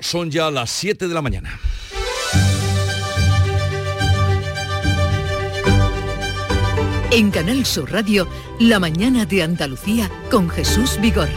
Son ya las 7 de la mañana. En Canal Sur Radio, La mañana de Andalucía con Jesús Vigorra.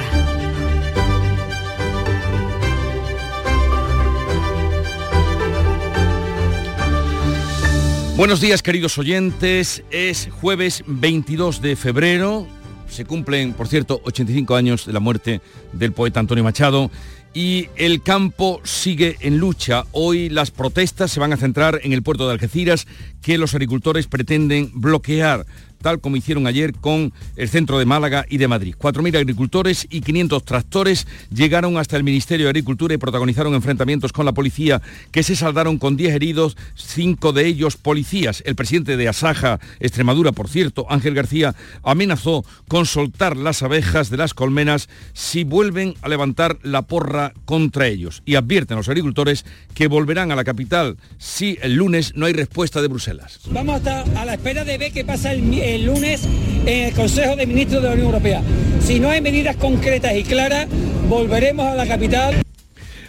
Buenos días queridos oyentes, es jueves 22 de febrero, se cumplen por cierto 85 años de la muerte del poeta Antonio Machado y el campo sigue en lucha. Hoy las protestas se van a centrar en el puerto de Algeciras que los agricultores pretenden bloquear tal como hicieron ayer con el centro de Málaga y de Madrid. 4.000 agricultores y 500 tractores llegaron hasta el Ministerio de Agricultura y protagonizaron enfrentamientos con la policía que se saldaron con 10 heridos, 5 de ellos policías. El presidente de Asaja, Extremadura, por cierto, Ángel García, amenazó con soltar las abejas de las colmenas si vuelven a levantar la porra contra ellos. Y advierten a los agricultores que volverán a la capital si el lunes no hay respuesta de Bruselas. Vamos a a la espera de ver qué pasa el el lunes en el Consejo de Ministros de la Unión Europea. Si no hay medidas concretas y claras, volveremos a la capital.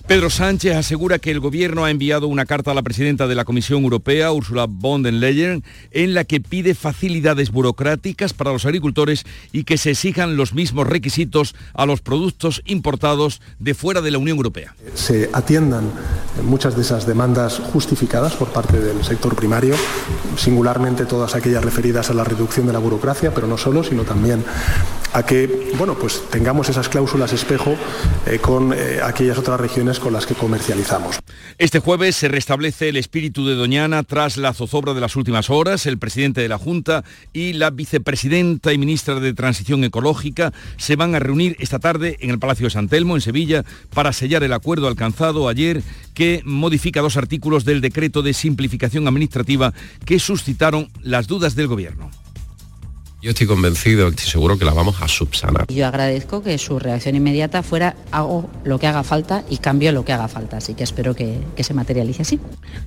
Pedro Sánchez asegura que el gobierno ha enviado una carta a la presidenta de la Comisión Europea, Ursula von der Leyen, en la que pide facilidades burocráticas para los agricultores y que se exijan los mismos requisitos a los productos importados de fuera de la Unión Europea. Se atiendan muchas de esas demandas justificadas por parte del sector primario, singularmente todas aquellas referidas a la reducción de la burocracia, pero no solo, sino también a que bueno, pues tengamos esas cláusulas espejo eh, con eh, aquellas otras regiones con las que comercializamos. Este jueves se restablece el espíritu de Doñana tras la zozobra de las últimas horas. El presidente de la Junta y la vicepresidenta y ministra de Transición Ecológica se van a reunir esta tarde en el Palacio de San Telmo, en Sevilla, para sellar el acuerdo alcanzado ayer que modifica dos artículos del decreto de simplificación administrativa que suscitaron las dudas del Gobierno. Yo estoy convencido, y seguro que la vamos a subsanar. Yo agradezco que su reacción inmediata fuera hago lo que haga falta y cambio lo que haga falta, así que espero que, que se materialice así.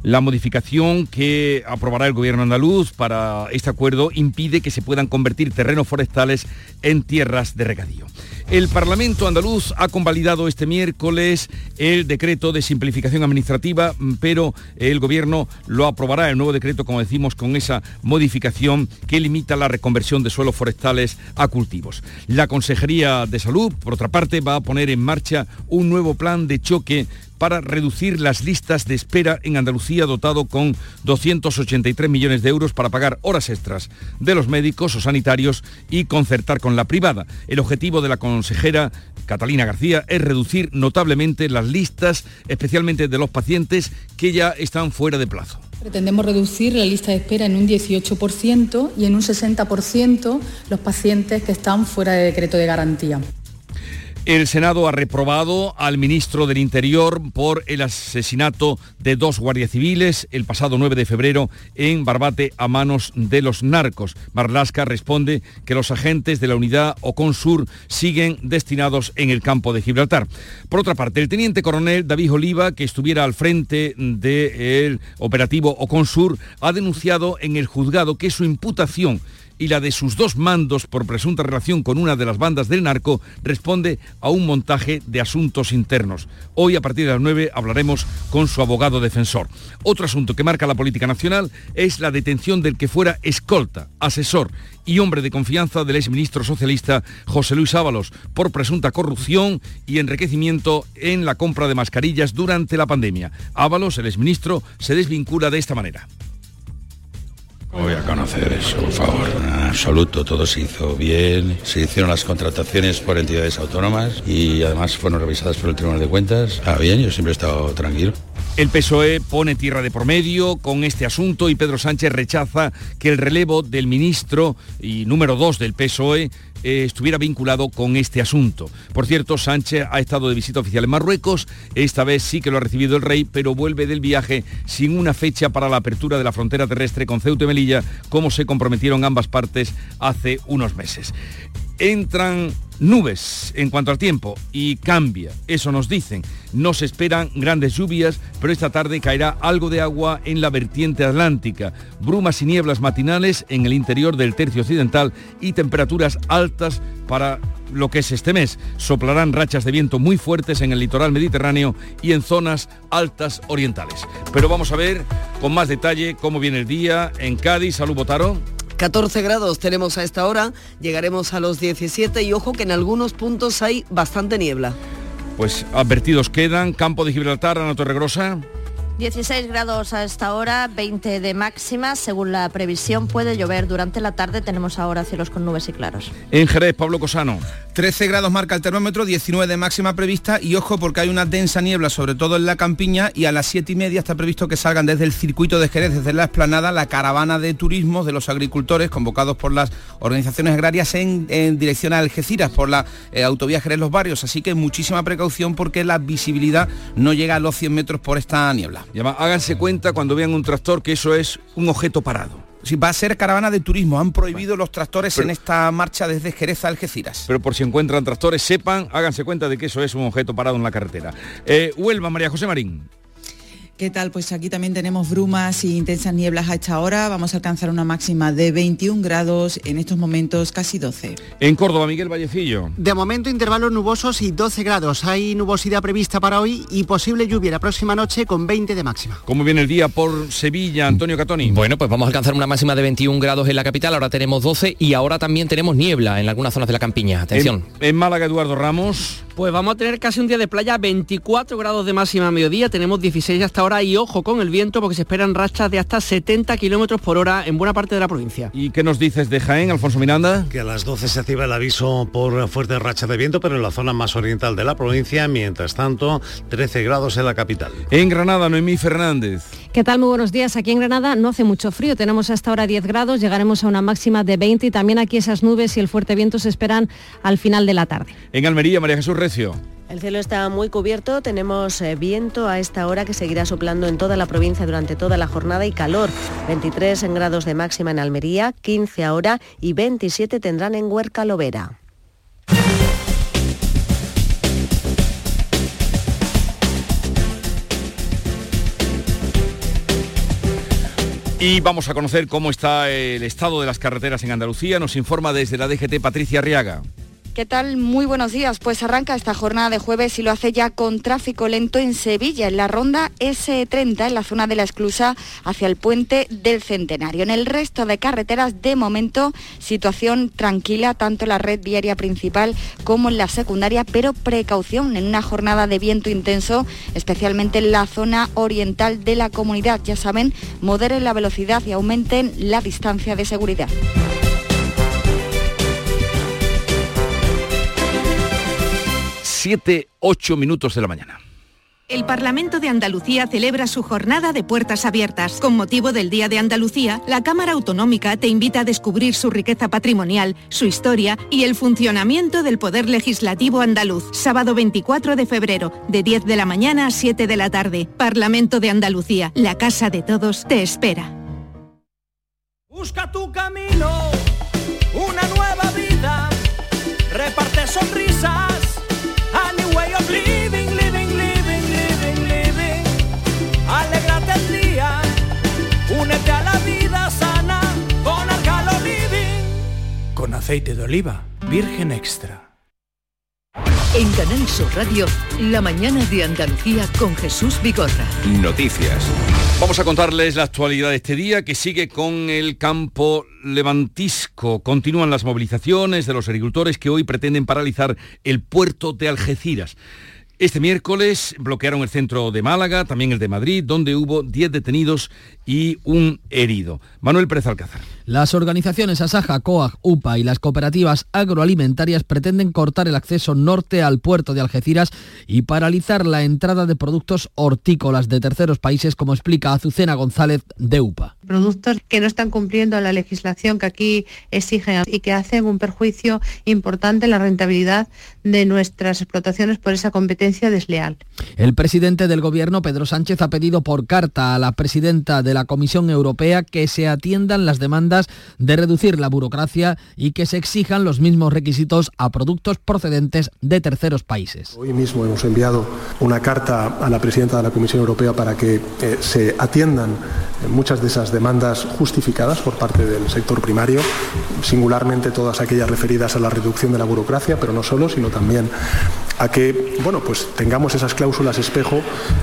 La modificación que aprobará el gobierno andaluz para este acuerdo impide que se puedan convertir terrenos forestales en tierras de regadío. El Parlamento andaluz ha convalidado este miércoles el decreto de simplificación administrativa, pero el Gobierno lo aprobará, el nuevo decreto, como decimos, con esa modificación que limita la reconversión de suelos forestales a cultivos. La Consejería de Salud, por otra parte, va a poner en marcha un nuevo plan de choque para reducir las listas de espera en Andalucía, dotado con 283 millones de euros para pagar horas extras de los médicos o sanitarios y concertar con la privada. El objetivo de la consejera Catalina García es reducir notablemente las listas, especialmente de los pacientes que ya están fuera de plazo. Pretendemos reducir la lista de espera en un 18% y en un 60% los pacientes que están fuera de decreto de garantía. El Senado ha reprobado al ministro del Interior por el asesinato de dos guardias civiles el pasado 9 de febrero en Barbate a manos de los narcos. Marlasca responde que los agentes de la unidad Oconsur siguen destinados en el campo de Gibraltar. Por otra parte, el teniente coronel David Oliva, que estuviera al frente del operativo Oconsur, ha denunciado en el juzgado que su imputación y la de sus dos mandos por presunta relación con una de las bandas del narco responde a un montaje de asuntos internos. Hoy a partir de las 9 hablaremos con su abogado defensor. Otro asunto que marca la política nacional es la detención del que fuera escolta, asesor y hombre de confianza del exministro socialista José Luis Ábalos por presunta corrupción y enriquecimiento en la compra de mascarillas durante la pandemia. Ábalos, el exministro, se desvincula de esta manera. Voy a conocer eso, por favor. Absoluto, todo se hizo bien. Se hicieron las contrataciones por entidades autónomas y además fueron revisadas por el Tribunal de Cuentas. Ah, bien, yo siempre he estado tranquilo. El PSOE pone tierra de por medio con este asunto y Pedro Sánchez rechaza que el relevo del ministro y número dos del PSOE eh, estuviera vinculado con este asunto. Por cierto, Sánchez ha estado de visita oficial en Marruecos, esta vez sí que lo ha recibido el rey, pero vuelve del viaje sin una fecha para la apertura de la frontera terrestre con Ceuta y Melilla, como se comprometieron ambas partes hace unos meses entran nubes en cuanto al tiempo y cambia, eso nos dicen. No se esperan grandes lluvias, pero esta tarde caerá algo de agua en la vertiente atlántica, brumas y nieblas matinales en el interior del tercio occidental y temperaturas altas para lo que es este mes. Soplarán rachas de viento muy fuertes en el litoral mediterráneo y en zonas altas orientales. Pero vamos a ver con más detalle cómo viene el día en Cádiz. Salud, Botaro. 14 grados tenemos a esta hora, llegaremos a los 17 y ojo que en algunos puntos hay bastante niebla. Pues advertidos quedan, Campo de Gibraltar, Ana Torregrosa. 16 grados a esta hora, 20 de máxima. Según la previsión puede llover durante la tarde. Tenemos ahora cielos con nubes y claros. En Jerez, Pablo Cosano. 13 grados marca el termómetro, 19 de máxima prevista y ojo porque hay una densa niebla, sobre todo en la campiña y a las 7 y media está previsto que salgan desde el circuito de Jerez, desde la explanada, la caravana de turismo de los agricultores convocados por las organizaciones agrarias en, dirección a Algeciras por la eh, autovía Jerez Los Barrios. Así que muchísima precaución porque la visibilidad no llega a los 100 metros por esta niebla. Y háganse cuenta cuando vean un tractor que eso es un objeto parado. Si va a ser caravana de turismo. Han prohibido los tractores en esta marcha desde Jerez a Algeciras. Pero por si encuentran tractores, sepan, háganse cuenta de que eso es un objeto parado en la carretera. Eh, Huelva, María José Marín. ¿Qué tal? Pues aquí también tenemos brumas y intensas nieblas a esta hora. Vamos a alcanzar una máxima de 21 grados, en estos momentos casi 12. En Córdoba, Miguel Vallecillo. De momento intervalos nubosos y 12 grados. Hay nubosidad prevista para hoy y posible lluvia la próxima noche con 20 de máxima. ¿Cómo viene el día por Sevilla, Antonio Catoni? Bueno, pues vamos a alcanzar una máxima de 21 grados en la capital, ahora tenemos 12 y ahora también tenemos niebla en algunas zonas de la campiña. Atención. En, en Málaga, Eduardo Ramos. Pues vamos a tener casi un día de playa, 24 grados de máxima a mediodía, tenemos 16 hasta ahora y ojo con el viento porque se esperan rachas de hasta 70 kilómetros por hora en buena parte de la provincia. ¿Y qué nos dices de Jaén, Alfonso Miranda? Que a las 12 se activa el aviso por fuertes rachas de viento, pero en la zona más oriental de la provincia, mientras tanto, 13 grados en la capital. En Granada, Noemí Fernández. ¿Qué tal? Muy buenos días. Aquí en Granada no hace mucho frío, tenemos hasta ahora 10 grados, llegaremos a una máxima de 20 y también aquí esas nubes y el fuerte viento se esperan al final de la tarde. En Almería, María Jesús El cielo está muy cubierto, tenemos eh, viento a esta hora que seguirá soplando en toda la provincia durante toda la jornada y calor. 23 en grados de máxima en Almería, 15 ahora y 27 tendrán en Huerca Lovera. Y vamos a conocer cómo está el estado de las carreteras en Andalucía. Nos informa desde la DGT Patricia Arriaga. ¿Qué tal? Muy buenos días. Pues arranca esta jornada de jueves y lo hace ya con tráfico lento en Sevilla, en la ronda S30, en la zona de la esclusa hacia el puente del Centenario. En el resto de carreteras, de momento, situación tranquila, tanto en la red viaria principal como en la secundaria, pero precaución en una jornada de viento intenso, especialmente en la zona oriental de la comunidad. Ya saben, moderen la velocidad y aumenten la distancia de seguridad. 7, 8 minutos de la mañana. El Parlamento de Andalucía celebra su jornada de puertas abiertas. Con motivo del Día de Andalucía, la Cámara Autonómica te invita a descubrir su riqueza patrimonial, su historia y el funcionamiento del Poder Legislativo andaluz. Sábado 24 de febrero, de 10 de la mañana a 7 de la tarde. Parlamento de Andalucía, la casa de todos, te espera. Busca tu camino, aceite de oliva, virgen extra. En Canal Sur Radio, la mañana de Andalucía con Jesús Bigorra. Noticias. Vamos a contarles la actualidad de este día que sigue con el campo levantisco. Continúan las movilizaciones de los agricultores que hoy pretenden paralizar el puerto de Algeciras. Este miércoles bloquearon el centro de Málaga, también el de Madrid, donde hubo 10 detenidos y un herido. Manuel Pérez Alcázar. Las organizaciones Asaja, COAG, UPA y las cooperativas agroalimentarias pretenden cortar el acceso norte al puerto de Algeciras y paralizar la entrada de productos hortícolas de terceros países, como explica Azucena González de UPA. Productos que no están cumpliendo la legislación que aquí exigen y que hacen un perjuicio importante en la rentabilidad de nuestras explotaciones por esa competencia desleal. El presidente del Gobierno, Pedro Sánchez, ha pedido por carta a la presidenta de la Comisión Europea que se atiendan las demandas de reducir la burocracia y que se exijan los mismos requisitos a productos procedentes de terceros países. Hoy mismo hemos enviado una carta a la presidenta de la Comisión Europea para que eh, se atiendan muchas de esas demandas justificadas por parte del sector primario, singularmente todas aquellas referidas a la reducción de la burocracia, pero no solo, sino también a que bueno, pues tengamos esas cláusulas espejo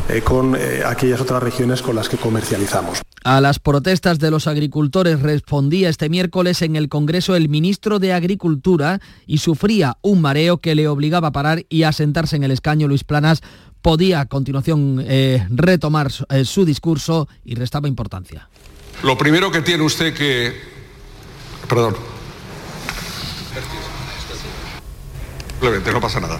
eh, con eh, aquellas otras regiones con las que comercializamos. A las protestas de los agricultores respondía este miércoles en el Congreso el ministro de Agricultura y sufría un mareo que le obligaba a parar y a sentarse en el escaño Luis Planas podía a continuación eh, retomar su, eh, su discurso y restaba importancia. Lo primero que tiene usted que... Perdón. Simplemente, no pasa nada.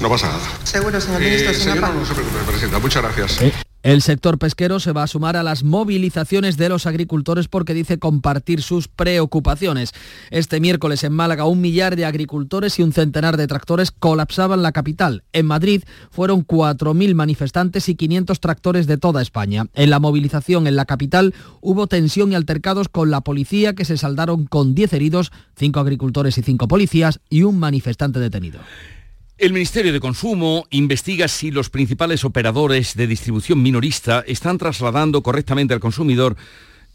No pasa nada. Seguro, señor ministro, Eh, señor señora, Pablo. no se preocupe, presidenta. Muchas gracias. El sector pesquero se va a sumar a las movilizaciones de los agricultores porque dice compartir sus preocupaciones. Este miércoles en Málaga un millar de agricultores y un centenar de tractores colapsaban la capital. En Madrid fueron 4.000 manifestantes y 500 tractores de toda España. En la movilización en la capital hubo tensión y altercados con la policía que se saldaron con 10 heridos, 5 agricultores y 5 policías y un manifestante detenido. El Ministerio de Consumo investiga si los principales operadores de distribución minorista están trasladando correctamente al consumidor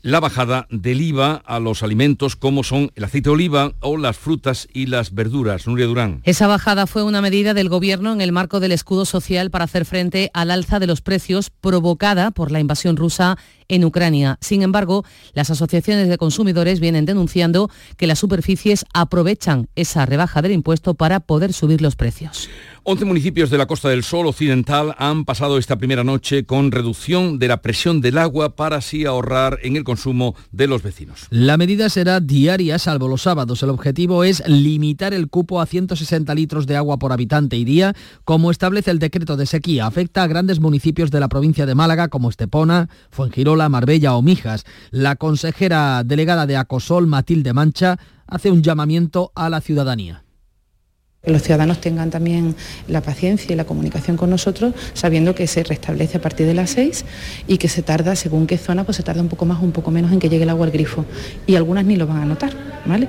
la bajada del IVA a los alimentos como son el aceite de oliva o las frutas y las verduras. Nuria Durán. Esa bajada fue una medida del Gobierno en el marco del escudo social para hacer frente al alza de los precios provocada por la invasión rusa en Ucrania. Sin embargo, las asociaciones de consumidores vienen denunciando que las superficies aprovechan esa rebaja del impuesto para poder subir los precios. 11 municipios de la Costa del Sol Occidental han pasado esta primera noche con reducción de la presión del agua para así ahorrar en el consumo de los vecinos. La medida será diaria, salvo los sábados. El objetivo es limitar el cupo a 160 litros de agua por habitante y día, como establece el decreto de sequía. Afecta a grandes municipios de la provincia de Málaga, como Estepona, Fuengirola, Marbella o Mijas. La consejera delegada de Acosol, Matilde Mancha, hace un llamamiento a la ciudadanía. Que los ciudadanos tengan también la paciencia y la comunicación con nosotros, sabiendo que se restablece a partir de las 6 y que se tarda, según qué zona, pues se tarda un poco más o un poco menos en que llegue el agua al grifo. Y algunas ni lo van a notar, ¿vale?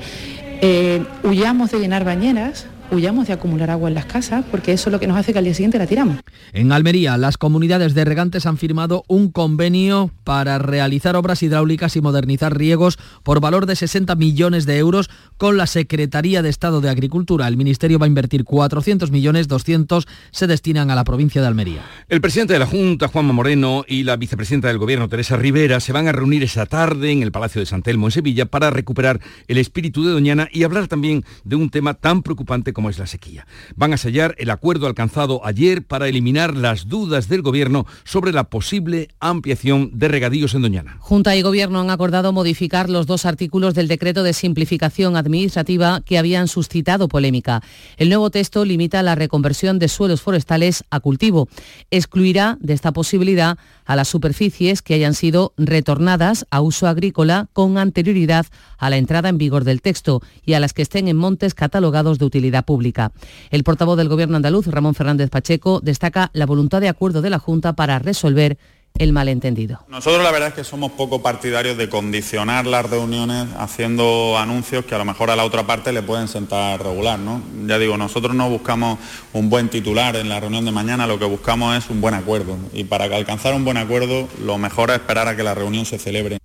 Eh, huyamos de llenar bañeras, huyamos de acumular agua en las casas, porque eso es lo que nos hace que al día siguiente la tiramos. En Almería, las comunidades de regantes han firmado un convenio para realizar obras hidráulicas y modernizar riegos por valor de 60 millones de euros con la Secretaría de Estado de Agricultura. El Ministerio va a invertir 400 millones, 200 se destinan a la provincia de Almería. El presidente de la Junta, Juanma Moreno, y la vicepresidenta del Gobierno, Teresa Rivera, se van a reunir esa tarde en el Palacio de San Telmo, en Sevilla, para recuperar el espíritu de Doñana y hablar también de un tema tan preocupante como es la sequía. Van a sellar el acuerdo alcanzado ayer para eliminar las dudas del Gobierno sobre la posible ampliación de regadíos en Doñana. Junta y Gobierno han acordado modificar los dos artículos del decreto de simplificación administrativa que habían suscitado polémica. El nuevo texto limita la reconversión de suelos forestales a cultivo. Excluirá de esta posibilidad a las superficies que hayan sido retornadas a uso agrícola con anterioridad a la entrada en vigor del texto y a las que estén en montes catalogados de utilidad pública. El portavoz del Gobierno andaluz, Ramón Fernández Pacheco, destaca la voluntad de acuerdo de la Junta para resolver el malentendido. Nosotros la verdad es que somos poco partidarios de condicionar las reuniones haciendo anuncios que a lo mejor a la otra parte le pueden sentar regular, ¿no? Ya digo, nosotros no buscamos un buen titular en la reunión de mañana, lo que buscamos es un buen acuerdo. Y para alcanzar un buen acuerdo, lo mejor es esperar a que la reunión se celebre.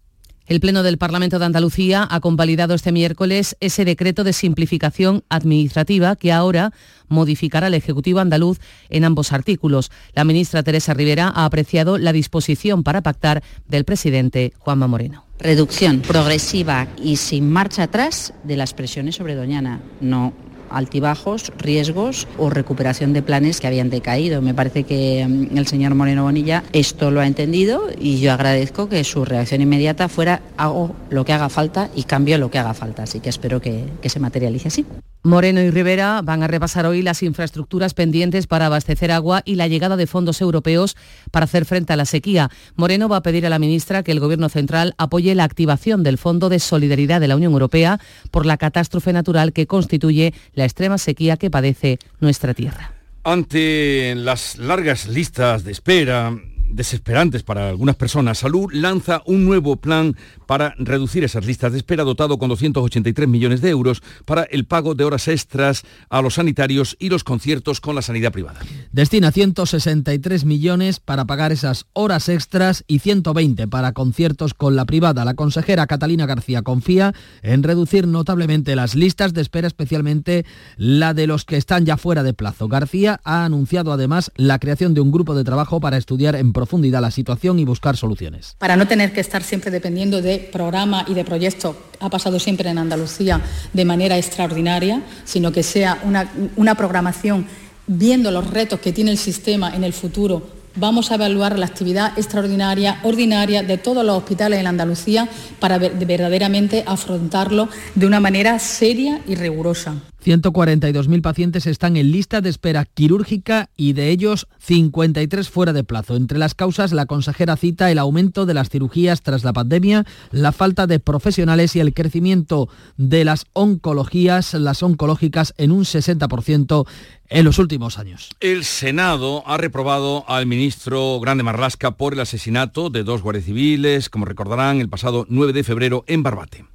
El Pleno del Parlamento de Andalucía ha convalidado este miércoles ese decreto de simplificación administrativa que ahora modificará el Ejecutivo andaluz en ambos artículos. La ministra Teresa Rivera ha apreciado la disposición para pactar del presidente Juanma Moreno. Reducción progresiva y sin marcha atrás de las presiones sobre Doñana. No altibajos, riesgos o recuperación de planes que habían decaído. Me parece que mm, el señor Moreno Bonilla esto lo ha entendido y yo agradezco que su reacción inmediata fuera hago lo que haga falta y cambio lo que haga falta. Así que espero que, que se materialice así. Moreno y Rivera van a repasar hoy las infraestructuras pendientes para abastecer agua y la llegada de fondos europeos para hacer frente a la sequía. Moreno va a pedir a la ministra que el Gobierno central apoye la activación del Fondo de Solidaridad de la Unión Europea por la catástrofe natural que constituye la extrema sequía que padece nuestra tierra. Ante las largas listas de espera desesperantes para algunas personas, Salud lanza un nuevo plan para reducir esas listas de espera dotado con 283 millones de euros para el pago de horas extras a los sanitarios y los conciertos con la sanidad privada. Destina 163 millones para pagar esas horas extras y 120 para conciertos con la privada. La consejera Catalina García confía en reducir notablemente las listas de espera, especialmente la de los que están ya fuera de plazo. García ha anunciado además la creación de un grupo de trabajo para estudiar en profundidad la situación y buscar soluciones. Para no tener que estar siempre dependiendo de programa y de proyectos, ha pasado siempre en Andalucía de manera extraordinaria, sino que sea una, una programación viendo los retos que tiene el sistema en el futuro vamos a evaluar la actividad extraordinaria, ordinaria de todos los hospitales en Andalucía para verdaderamente afrontarlo de una manera seria y rigurosa. 142.000 pacientes están en lista de espera quirúrgica y de ellos 53 fuera de plazo. Entre las causas, la consejera cita el aumento de las cirugías tras la pandemia, la falta de profesionales y el crecimiento de las oncologías, las oncológicas en un 60% en los últimos años. El Senado ha reprobado al ministro Grande Marlasca por el asesinato de dos guardias civiles, como recordarán, el pasado 9 de febrero en Barbate.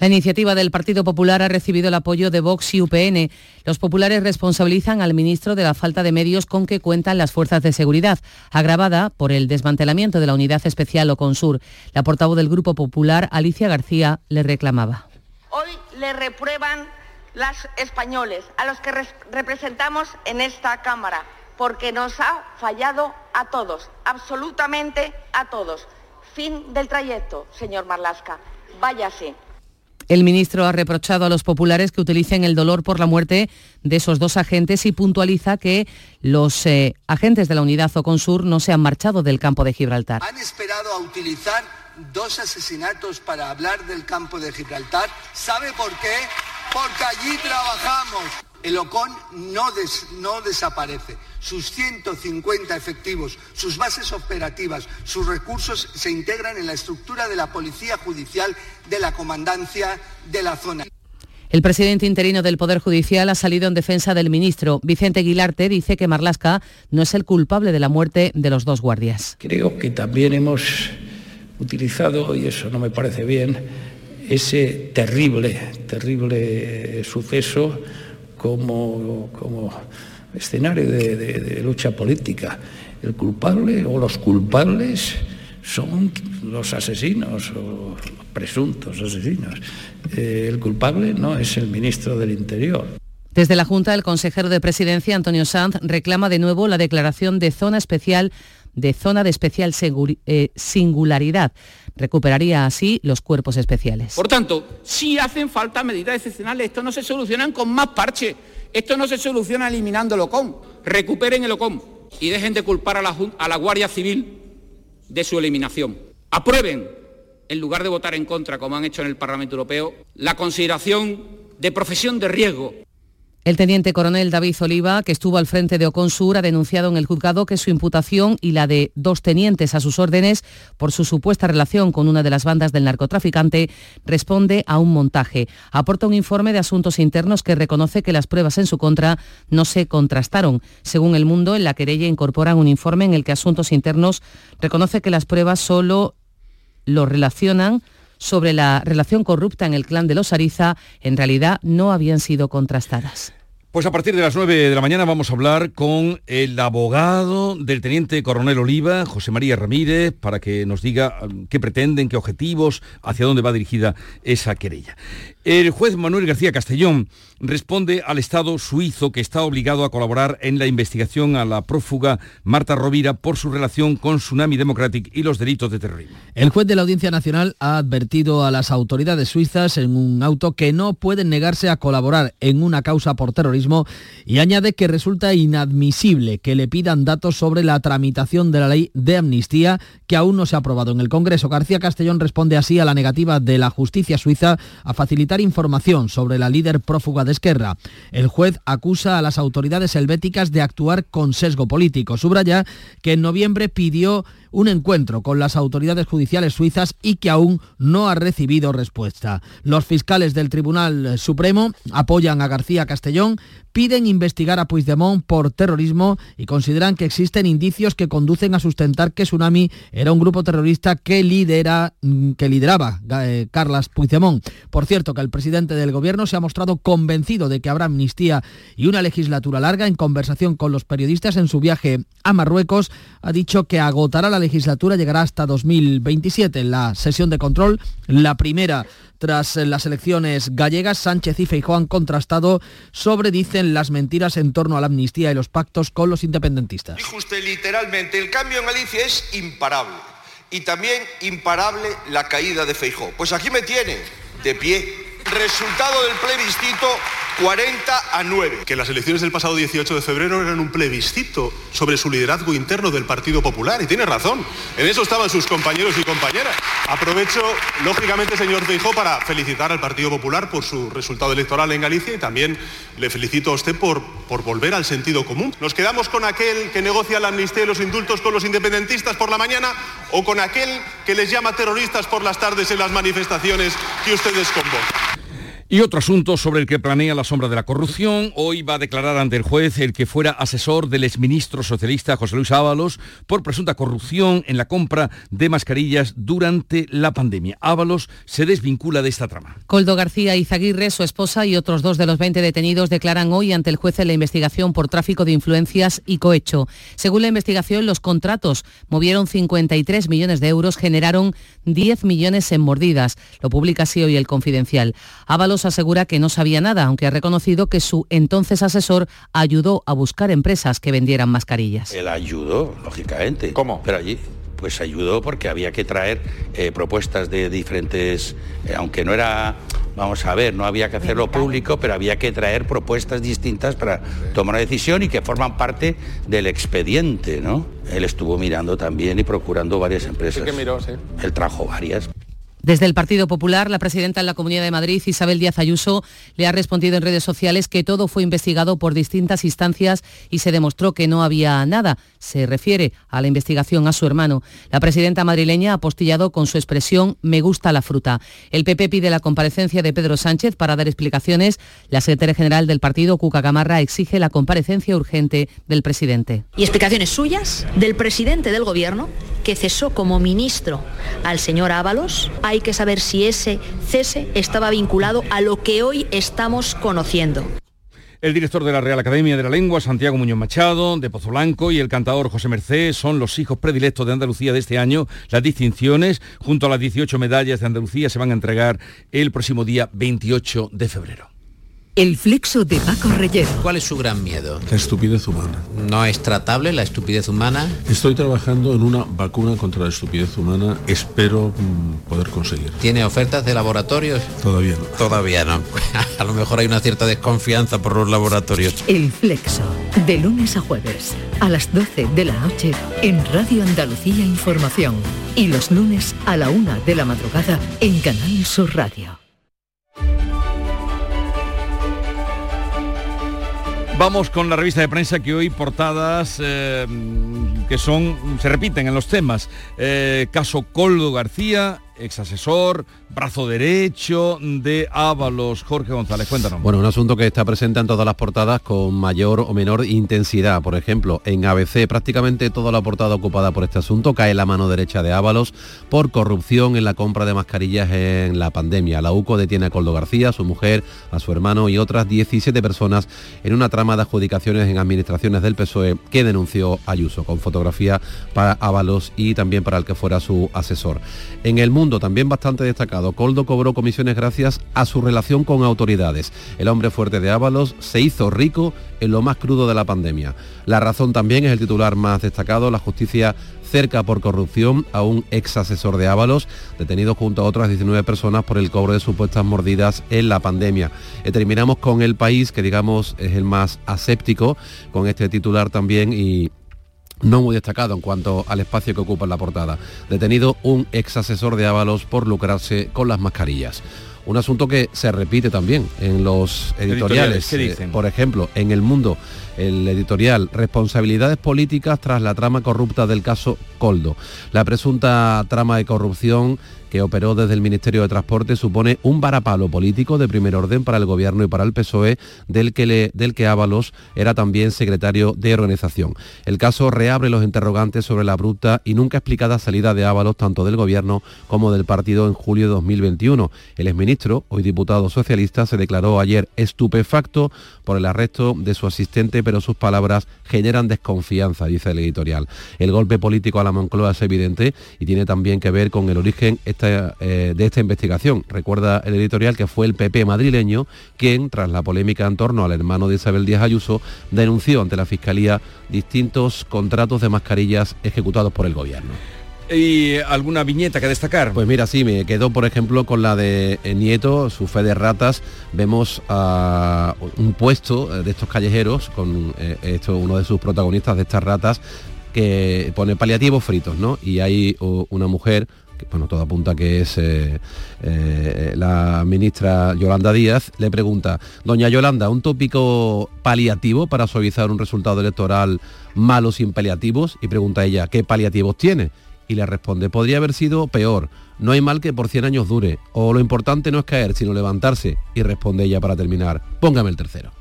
La iniciativa del Partido Popular ha recibido el apoyo de Vox y UPN. Los populares responsabilizan al ministro de la falta de medios con que cuentan las fuerzas de seguridad, agravada por el desmantelamiento de la Unidad Especial Oconsur. La portavoz del Grupo Popular, Alicia García, le reclamaba. Hoy le reprueban las españoles, a los que representamos en esta Cámara, porque nos ha fallado a todos, absolutamente a todos. Fin del trayecto, señor Marlasca. Váyase. El ministro ha reprochado a los populares que utilicen el dolor por la muerte de esos dos agentes y puntualiza que los eh, agentes de la unidad Oconsur no se han marchado del campo de Gibraltar. Han esperado a utilizar dos asesinatos para hablar del campo de Gibraltar. ¿Sabe por qué? Porque allí trabajamos. El OCON no, no desaparece. Sus 150 efectivos, sus bases operativas, sus recursos se integran en la estructura de la Policía Judicial de la Comandancia de la zona. El presidente interino del Poder Judicial ha salido en defensa del ministro. Vicente Guilarte dice que Marlasca no es el culpable de la muerte de los dos guardias. Creo que también hemos utilizado, y eso no me parece bien, ese terrible, terrible suceso como, escenario de, lucha política. El culpable o los culpables son los asesinos o presuntos asesinos. Eh, el culpable no es el ministro del Interior. Desde la Junta, el consejero de Presidencia, Antonio Sanz, reclama de nuevo la declaración de zona especial de zona de especial eh, singularidad. Recuperaría así los cuerpos especiales. Por tanto, si hacen falta medidas excepcionales. Esto no se solucionan con más parche. Esto no se soluciona eliminando el OCOM. Recuperen el OCOM y dejen de culpar a la, a la Guardia Civil de su eliminación. Aprueben, en lugar de votar en contra, como han hecho en el Parlamento Europeo, la consideración de profesión de riesgo el teniente coronel David Oliva, que estuvo al frente de Oconsur, ha denunciado en el juzgado que su imputación y la de dos tenientes a sus órdenes por su supuesta relación con una de las bandas del narcotraficante responde a un montaje. Aporta un informe de asuntos internos que reconoce que las pruebas en su contra no se contrastaron. Según El Mundo, en la querella incorporan un informe en el que asuntos internos reconoce que las pruebas solo lo relacionan sobre la relación corrupta en el clan de los Ariza en realidad no habían sido contrastadas. Pues a partir de las 9 de la mañana vamos a hablar con el abogado del teniente coronel Oliva, José María Ramírez, para que nos diga um, qué pretenden, qué objetivos, hacia dónde va dirigida esa querella. El juez Manuel García Castellón responde al Estado suizo que está obligado a colaborar en la investigación a la prófuga Marta Rovira por su relación con Tsunami Democratic y los delitos de terrorismo. El juez de la Audiencia Nacional ha advertido a las autoridades suizas en un auto que no pueden negarse a colaborar en una causa por terrorismo y añade que resulta inadmisible que le pidan datos sobre la tramitación de la ley de amnistía que aún no se ha aprobado en el Congreso. García Castellón responde así a la negativa de la justicia suiza a facilitar información sobre la líder prófuga de Esquerra. El juez acusa a las autoridades helvéticas de actuar con sesgo político. Subraya que en noviembre pidió un encuentro con las autoridades judiciales suizas y que aún no ha recibido respuesta. Los fiscales del Tribunal Supremo apoyan a García Castellón, piden investigar a Puigdemont por terrorismo y consideran que existen indicios que conducen a sustentar que Tsunami era un grupo terrorista que, lidera, mm, que lideraba eh, Carlas Puigdemont. Por cierto, que el presidente del gobierno se ha mostrado convencido de que habrá amnistía y una legislatura larga. En conversación con los periodistas en su viaje a Marruecos, ha dicho que agotará la legislatura, llegará hasta 2027. En la sesión de control, la primera tras las elecciones gallegas, Sánchez y Feijóo han contrastado sobre, dicen, las mentiras en torno a la amnistía y los pactos con los independentistas. Dijo usted literalmente, el cambio en Galicia es imparable. Y también imparable la caída de Feijóo. Pues aquí me tiene, de pie. Resultado del plebiscito 40 a 9. Que las elecciones del pasado 18 de febrero eran un plebiscito sobre su liderazgo interno del Partido Popular. Y tiene razón. En eso estaban sus compañeros y compañeras. Aprovecho, lógicamente, señor Feijó, para felicitar al Partido Popular por su resultado electoral en Galicia y también le felicito a usted por, por volver al sentido común. ¿Nos quedamos con aquel que negocia la amnistía y los indultos con los independentistas por la mañana o con aquel que les llama terroristas por las tardes en las manifestaciones que ustedes convocan? Y otro asunto sobre el que planea la sombra de la corrupción, hoy va a declarar ante el juez el que fuera asesor del exministro socialista José Luis Ábalos por presunta corrupción en la compra de mascarillas durante la pandemia. Ábalos se desvincula de esta trama. Coldo García Izaguirre, su esposa y otros dos de los 20 detenidos declaran hoy ante el juez en la investigación por tráfico de influencias y cohecho. Según la investigación, los contratos movieron 53 millones de euros, generaron 10 millones en mordidas. Lo publica así hoy el Confidencial. Ábalos asegura que no sabía nada, aunque ha reconocido que su entonces asesor ayudó a buscar empresas que vendieran mascarillas. Él ayudó, lógicamente. ¿Cómo? Pero allí pues ayudó porque había que traer eh, propuestas de diferentes, eh, aunque no era, vamos a ver, no había que hacerlo público, pero había que traer propuestas distintas para tomar una decisión y que forman parte del expediente, ¿no? Él estuvo mirando también y procurando varias empresas. Sí que miró, sí. Él trajo varias. Desde el Partido Popular, la presidenta de la Comunidad de Madrid, Isabel Díaz Ayuso, le ha respondido en redes sociales que todo fue investigado por distintas instancias y se demostró que no había nada. Se refiere a la investigación a su hermano. La presidenta madrileña ha apostillado con su expresión me gusta la fruta. El PP pide la comparecencia de Pedro Sánchez para dar explicaciones. La secretaria general del partido, Cuca Gamarra, exige la comparecencia urgente del presidente. Y explicaciones suyas del presidente del Gobierno que cesó como ministro al señor Ábalos. Que saber si ese cese estaba vinculado a lo que hoy estamos conociendo. El director de la Real Academia de la Lengua, Santiago Muñoz Machado, de Pozo Blanco, y el cantador José Merced son los hijos predilectos de Andalucía de este año. Las distinciones, junto a las 18 medallas de Andalucía, se van a entregar el próximo día 28 de febrero. El flexo de Paco Reyero. ¿Cuál es su gran miedo? La estupidez humana. ¿No es tratable la estupidez humana? Estoy trabajando en una vacuna contra la estupidez humana. Espero mm, poder conseguir. ¿Tiene ofertas de laboratorios? Todavía no. Todavía no. A lo mejor hay una cierta desconfianza por los laboratorios. El flexo. De lunes a jueves. A las 12 de la noche. En Radio Andalucía Información. Y los lunes a la una de la madrugada. En Canal Sur Radio. Vamos con la revista de prensa que hoy portadas eh, que son se repiten en los temas. Eh, caso Coldo García, ex asesor, brazo derecho de Ábalos. Jorge González, cuéntanos. Bueno, un asunto que está presente en todas las portadas con mayor o menor intensidad. Por ejemplo, en ABC prácticamente toda la portada ocupada por este asunto cae la mano derecha de Ábalos por corrupción en la compra de mascarillas en la pandemia. La UCO detiene a Coldo García, a su mujer, a su hermano y otras 17 personas en una trama de adjudicaciones en administraciones del PSOE que denunció Ayuso, con fotografía para Ábalos y también para el que fuera su asesor. En el mundo también bastante destacado, Coldo cobró comisiones gracias a su relación con autoridades. El hombre fuerte de Ábalos se hizo rico en lo más crudo de la pandemia. La razón también es el titular más destacado, la justicia cerca por corrupción a un ex asesor de Ábalos, detenido junto a otras 19 personas por el cobro de supuestas mordidas en la pandemia. Y terminamos con el país, que digamos es el más aséptico, con este titular también y no muy destacado en cuanto al espacio que ocupa en la portada. Detenido un ex asesor de Ábalos por lucrarse con las mascarillas. Un asunto que se repite también en los editoriales. Eh, por ejemplo, en El Mundo, el editorial Responsabilidades políticas tras la trama corrupta del caso Coldo. La presunta trama de corrupción que operó desde el Ministerio de Transporte supone un varapalo político de primer orden para el Gobierno y para el PSOE, del que, del que Ábalos era también secretario de organización. El caso reabre los interrogantes sobre la abrupta y nunca explicada salida de Ábalos tanto del Gobierno como del partido en julio de 2021. El exministro, hoy diputado socialista, se declaró ayer estupefacto por el arresto de su asistente, pero sus palabras generan desconfianza, dice el editorial. El golpe político a la Moncloa es evidente y tiene también que ver con el origen eh, de esta investigación. Recuerda el editorial que fue el PP madrileño quien, tras la polémica en torno al hermano de Isabel Díaz Ayuso, denunció ante la Fiscalía distintos contratos de mascarillas ejecutados por el Gobierno. ¿Y alguna viñeta que destacar? Pues mira, sí, me quedo por ejemplo con la de eh, Nieto, su fe de ratas. Vemos a un puesto eh, de estos callejeros con esto, uno de sus protagonistas de estas ratas que pone paliativos fritos, ¿no? Y hay una mujer bueno, todo apunta que es eh, eh, la ministra Yolanda Díaz, le pregunta, doña Yolanda, ¿un tópico paliativo para suavizar un resultado electoral malo sin paliativos? Y pregunta ella, ¿qué paliativos tiene? Y le responde, podría haber sido peor, no hay mal que por 100 años dure, o lo importante no es caer, sino levantarse. Y responde ella para terminar, póngame el tercero.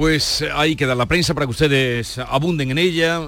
Pues ahí queda la prensa para que ustedes abunden en ella,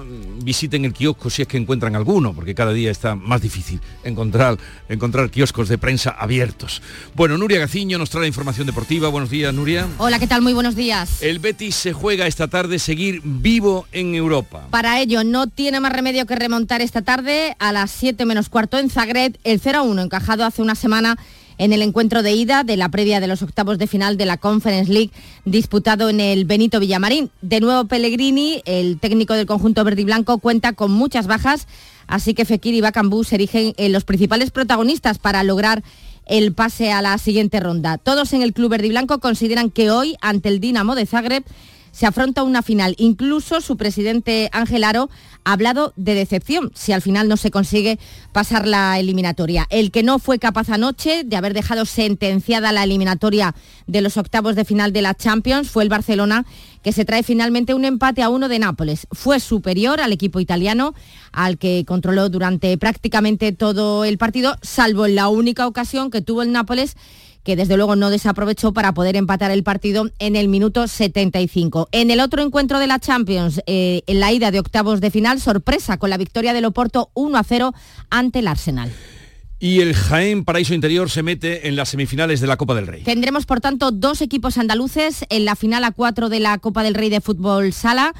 visiten el kiosco si es que encuentran alguno, porque cada día está más difícil encontrar, encontrar kioscos de prensa abiertos. Bueno, Nuria Gaciño nos trae la información deportiva. Buenos días, Nuria. Hola, ¿qué tal? Muy buenos días. El Betis se juega esta tarde seguir vivo en Europa. Para ello, no tiene más remedio que remontar esta tarde a las 7 menos cuarto en Zagreb, el 0-1 encajado hace una semana en el encuentro de ida de la previa de los octavos de final de la Conference League disputado en el Benito Villamarín. De nuevo Pellegrini, el técnico del conjunto verde y blanco, cuenta con muchas bajas, así que Fekir y Bacambú se erigen en los principales protagonistas para lograr el pase a la siguiente ronda. Todos en el club verde y blanco consideran que hoy, ante el Dinamo de Zagreb, se afronta una final. Incluso su presidente Ángel Aro ha hablado de decepción si al final no se consigue pasar la eliminatoria. El que no fue capaz anoche de haber dejado sentenciada la eliminatoria de los octavos de final de la Champions fue el Barcelona que se trae finalmente un empate a uno de Nápoles. Fue superior al equipo italiano, al que controló durante prácticamente todo el partido, salvo en la única ocasión que tuvo el Nápoles que desde luego no desaprovechó para poder empatar el partido en el minuto 75. En el otro encuentro de la Champions, eh, en la ida de octavos de final, sorpresa con la victoria del Oporto 1 a 0 ante el Arsenal. Y el Jaén Paraíso Interior se mete en las semifinales de la Copa del Rey. Tendremos, por tanto, dos equipos andaluces en la final a 4 de la Copa del Rey de Fútbol Sala.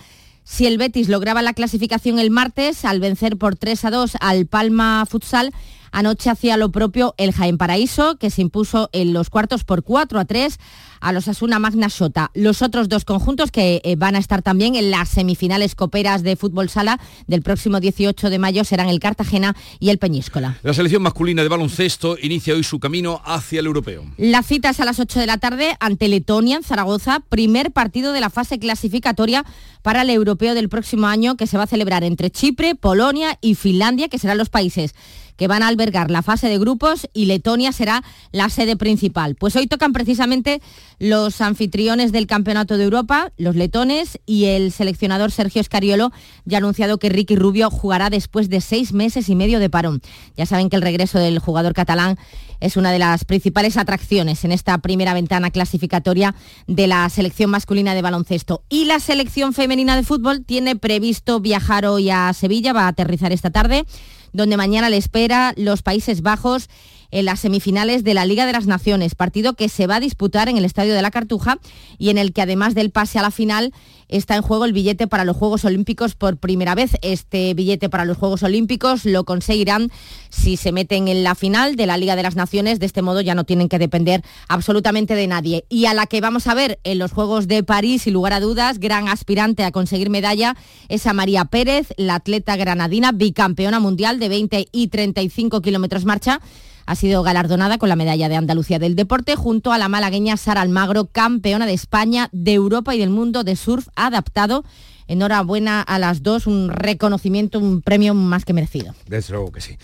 Si el Betis lograba la clasificación el martes al vencer por 3 a 2 al Palma Futsal, Anoche hacía lo propio el Jaén Paraíso, que se impuso en los cuartos por 4 a 3 a los Asuna Magna Sota. Los otros dos conjuntos que eh, van a estar también en las semifinales coperas de fútbol sala del próximo 18 de mayo serán el Cartagena y el Peñíscola. La selección masculina de baloncesto inicia hoy su camino hacia el europeo. La cita es a las 8 de la tarde ante Letonia en Zaragoza, primer partido de la fase clasificatoria para el europeo del próximo año que se va a celebrar entre Chipre, Polonia y Finlandia, que serán los países que van a albergar la fase de grupos y Letonia será la sede principal. Pues hoy tocan precisamente los anfitriones del Campeonato de Europa, los letones, y el seleccionador Sergio Escariolo ya ha anunciado que Ricky Rubio jugará después de seis meses y medio de parón. Ya saben que el regreso del jugador catalán es una de las principales atracciones en esta primera ventana clasificatoria de la selección masculina de baloncesto. Y la selección femenina de fútbol tiene previsto viajar hoy a Sevilla, va a aterrizar esta tarde donde mañana le espera los Países Bajos en las semifinales de la Liga de las Naciones, partido que se va a disputar en el Estadio de la Cartuja y en el que además del pase a la final está en juego el billete para los Juegos Olímpicos por primera vez. Este billete para los Juegos Olímpicos lo conseguirán si se meten en la final de la Liga de las Naciones. De este modo ya no tienen que depender absolutamente de nadie. Y a la que vamos a ver en los Juegos de París, sin lugar a dudas, gran aspirante a conseguir medalla es a María Pérez, la atleta granadina, bicampeona mundial de 20 y 35 kilómetros marcha ha sido galardonada con la medalla de Andalucía del Deporte junto a la malagueña Sara Almagro, campeona de España, de Europa y del mundo de surf adaptado. Enhorabuena a las dos, un reconocimiento, un premio más que merecido. Desde luego que sí.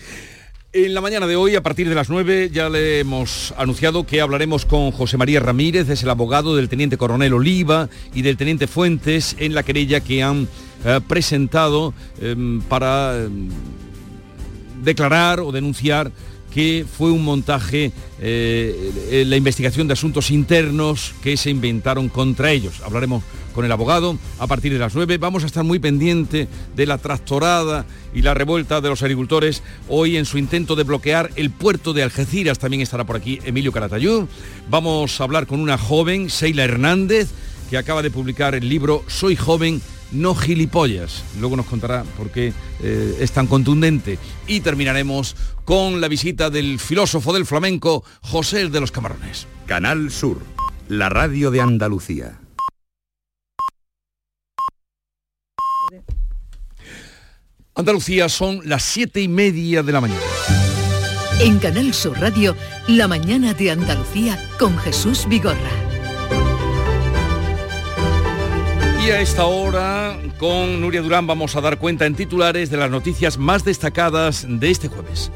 En la mañana de hoy, a partir de las 9, ya le hemos anunciado que hablaremos con José María Ramírez, es el abogado del teniente coronel Oliva y del teniente Fuentes en la querella que han eh, presentado em, para em, declarar o denunciar que fue un montaje, eh, la investigación de asuntos internos que se inventaron contra ellos. Hablaremos con el abogado a partir de las 9. Vamos a estar muy pendiente de la tractorada y la revuelta de los agricultores hoy en su intento de bloquear el puerto de Algeciras. También estará por aquí Emilio Caratayud. Vamos a hablar con una joven, Seila Hernández, que acaba de publicar el libro Soy joven no gilipollas. Luego nos contará por qué eh, es tan contundente. Y terminaremos con la visita del filósofo del flamenco José de los Camarones. Canal Sur, la radio de Andalucía. Andalucía son las siete y media de la mañana. En Canal Sur Radio, la mañana de Andalucía con Jesús Vigorra. A esta hora, con Nuria Durán, vamos a dar cuenta en titulares de las noticias más destacadas de este jueves.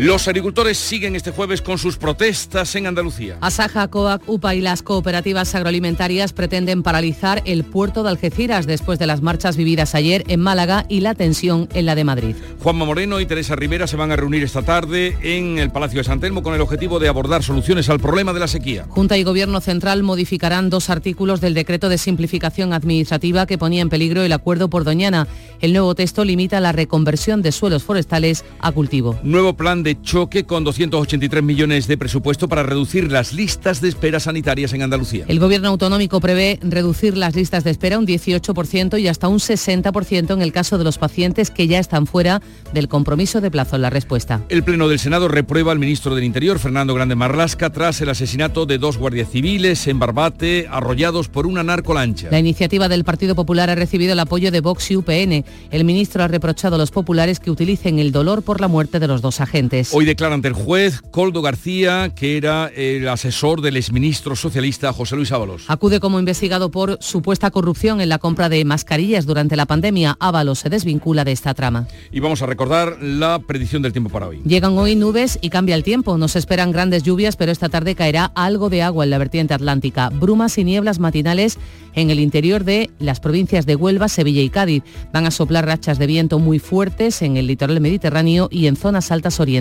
Los agricultores siguen este jueves con sus protestas en Andalucía. Asaja, COAC, UPA y las cooperativas agroalimentarias pretenden paralizar el puerto de Algeciras después de las marchas vividas ayer en Málaga y la tensión en la de Madrid. Juanma Moreno y Teresa Rivera se van a reunir esta tarde en el Palacio de San Telmo con el objetivo de abordar soluciones al problema de la sequía. Junta y Gobierno Central modificarán dos artículos del decreto de simplificación administrativa que ponía en peligro el acuerdo por Doñana. El nuevo texto limita la reconversión de suelos forestales a cultivo. Nuevo plan de choque con 283 millones de presupuesto para reducir las listas de espera sanitarias en Andalucía. El gobierno autonómico prevé reducir las listas de espera un 18% y hasta un 60% en el caso de los pacientes que ya están fuera del compromiso de plazo en la respuesta. El Pleno del Senado reprueba al ministro del Interior, Fernando Grande Marlasca, tras el asesinato de dos guardias civiles en Barbate, arrollados por una narcolancha. La iniciativa del Partido Popular ha recibido el apoyo de Vox y UPN. El ministro ha reprochado a los populares que utilicen el dolor por la muerte de los dos agentes. Hoy declara ante el juez Coldo García, que era el asesor del exministro socialista José Luis Ábalos. Acude como investigado por supuesta corrupción en la compra de mascarillas durante la pandemia. Ábalos se desvincula de esta trama. Y vamos a recordar la predicción del tiempo para hoy. Llegan hoy nubes y cambia el tiempo. Nos esperan grandes lluvias, pero esta tarde caerá algo de agua en la vertiente atlántica. Brumas y nieblas matinales en el interior de las provincias de Huelva, Sevilla y Cádiz. Van a soplar rachas de viento muy fuertes en el litoral mediterráneo y en zonas altas orientales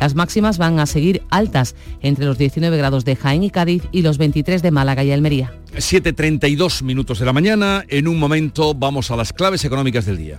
las máximas van a seguir altas entre los 19 grados de Jaén y Cádiz y los 23 de Málaga y Almería. 7.32 minutos de la mañana. En un momento vamos a las claves económicas del día.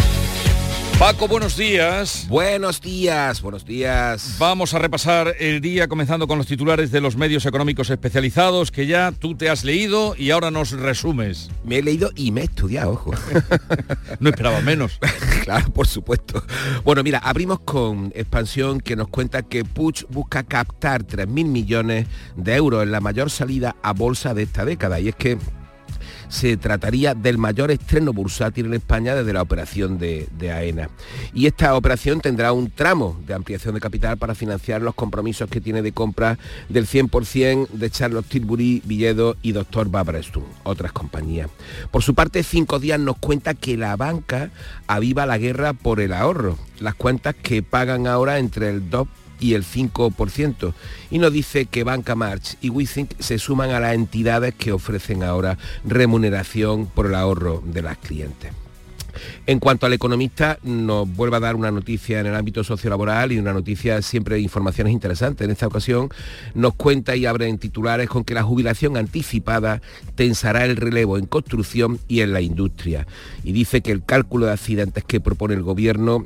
Paco, buenos días. Buenos días, buenos días. Vamos a repasar el día comenzando con los titulares de los medios económicos especializados que ya tú te has leído y ahora nos resumes. Me he leído y me he estudiado, ojo. no esperaba menos. claro, por supuesto. Bueno, mira, abrimos con expansión que nos cuenta que Puig busca captar 3.000 millones de euros en la mayor salida a bolsa de esta década. Y es que se trataría del mayor estreno bursátil en España desde la operación de, AENA. Y esta operación tendrá un tramo de ampliación de capital para financiar los compromisos que tiene de compra del 100% de Charles Tilbury, Villedo y. Barbara Stone, otras compañías. Por su parte, Cinco Días nos cuenta que la banca aviva la guerra por el ahorro. Las cuentas que pagan ahora entre el 2 y el 5%. Y nos dice que Banca March y WeThink se suman a las entidades que ofrecen ahora remuneración por el ahorro de las clientes. En cuanto al economista, nos vuelve a dar una noticia en el ámbito sociolaboral y una noticia siempre de informaciones interesantes. En esta ocasión nos cuenta y abre en titulares con que la jubilación anticipada tensará el relevo en construcción y en la industria. Y dice que el cálculo de accidentes que propone el gobierno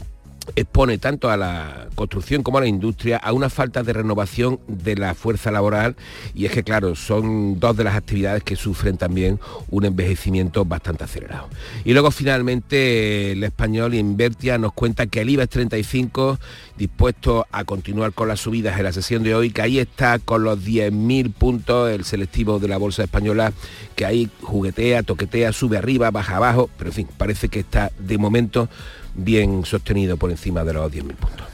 expone tanto a la construcción como a la industria a una falta de renovación de la fuerza laboral y es que claro, son dos de las actividades que sufren también un envejecimiento bastante acelerado. Y luego finalmente el español Invertia nos cuenta que el IBEX 35 dispuesto a continuar con las subidas en la sesión de hoy, que ahí está con los 10.000 puntos el selectivo de la Bolsa Española, que ahí juguetea, toquetea, sube arriba, baja abajo, pero en fin, parece que está de momento bien sostenido por encima de los 10.000 puntos.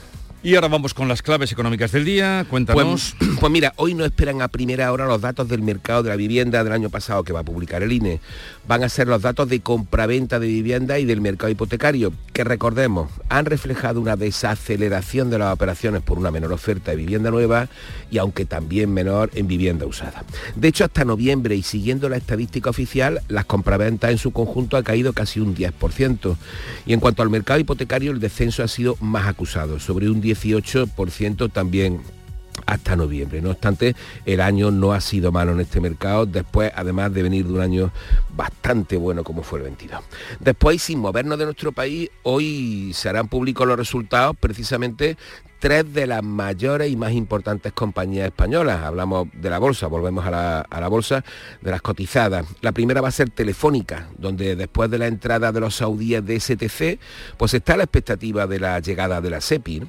Y ahora vamos con las claves económicas del día. Cuéntanos. Pues, pues, mira, hoy no esperan a primera hora los datos del mercado de la vivienda del año pasado que va a publicar el INE. Van a ser los datos de compraventa de vivienda y del mercado hipotecario, que recordemos, han reflejado una desaceleración de las operaciones por una menor oferta de vivienda nueva y aunque también menor en vivienda usada. De hecho, hasta noviembre y siguiendo la estadística oficial, las compraventas en su conjunto ha caído casi un 10%. Y en cuanto al mercado hipotecario, el descenso ha sido más acusado, sobre un 10 18% también hasta noviembre. No obstante, el año no ha sido malo en este mercado, después además de venir de un año bastante bueno como fue el 22. Después, sin movernos de nuestro país, hoy se harán públicos los resultados precisamente tres de las mayores y más importantes compañías españolas. Hablamos de la bolsa, volvemos a la, bolsa, de las cotizadas. La primera va a ser Telefónica, donde después de la entrada de los saudíes de STC, pues está la expectativa de la llegada de la SEPI,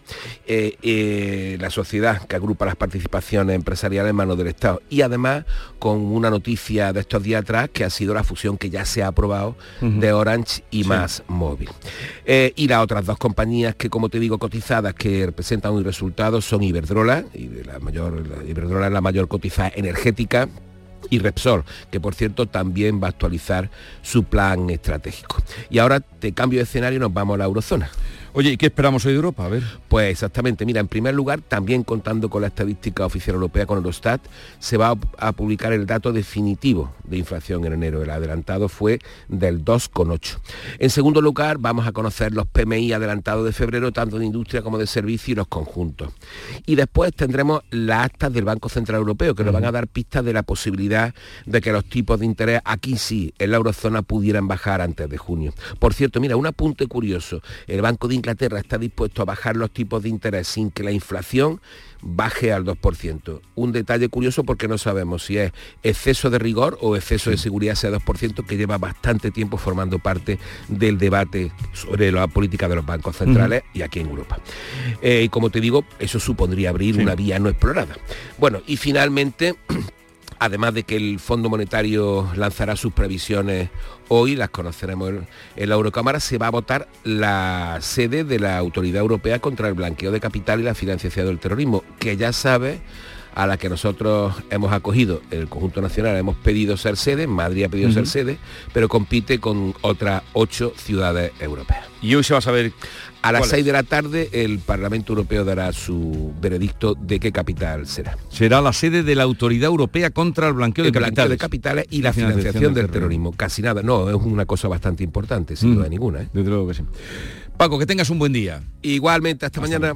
eh, eh, la sociedad que agrupa las participaciones empresariales en manos del Estado. Y además con una noticia de estos días atrás, que ha sido la fusión que ya se ha aprobado de Orange y Más Móvil. Eh, y las otras dos compañías que, como te digo, cotizadas, que representan un resultado son Iberdrola, y la mayor, Iberdrola es la mayor cotizada energética, y Repsol, que por cierto también va a actualizar su plan estratégico. Y ahora, de cambio de escenario, nos vamos a la eurozona. Oye, ¿y qué esperamos hoy de Europa? A ver. Pues exactamente, mira, en primer lugar, también contando con la estadística oficial europea, con Eurostat, se va a publicar el dato definitivo de inflación en enero. El adelantado fue del 2,8. En segundo lugar, vamos a conocer los PMI adelantados de febrero, tanto de industria como de servicio y los conjuntos. Y después tendremos las actas del Banco Central Europeo, que nos van a dar pistas de la posibilidad de que los tipos de interés aquí sí, en la eurozona, pudieran bajar antes de junio. Por cierto, mira, un apunte curioso. El Banco de Inglaterra está dispuesto a bajar los tipos de interés sin que la inflación baje al 2%. Un detalle curioso porque no sabemos si es exceso de rigor o exceso de seguridad ese 2% que lleva bastante tiempo formando parte del debate sobre la política de los bancos centrales y aquí en Europa. Eh, y como te digo, eso supondría abrir una vía no explorada. Bueno, y finalmente además de que el Fondo Monetario lanzará sus previsiones hoy, las conoceremos en la Eurocámara, se va a votar la sede de la Autoridad Europea contra el Blanqueo de Capital y la Financiación del Terrorismo, que ya sabe a la que nosotros hemos acogido, el conjunto nacional hemos pedido ser sede, Madrid ha pedido ser sede, pero compite con otras ocho ciudades europeas. Y hoy se va a saber... A las seis de la tarde el Parlamento Europeo dará su veredicto de qué capital será. Será la sede de la Autoridad Europea contra el blanqueo, de, capitales. de capitales. y la, financiación, del, terrorismo. Casi nada, no, es una cosa bastante importante, sin duda ninguna. ¿eh? Desde luego que sí. Paco, que tengas un buen día. Igualmente, hasta, mañana.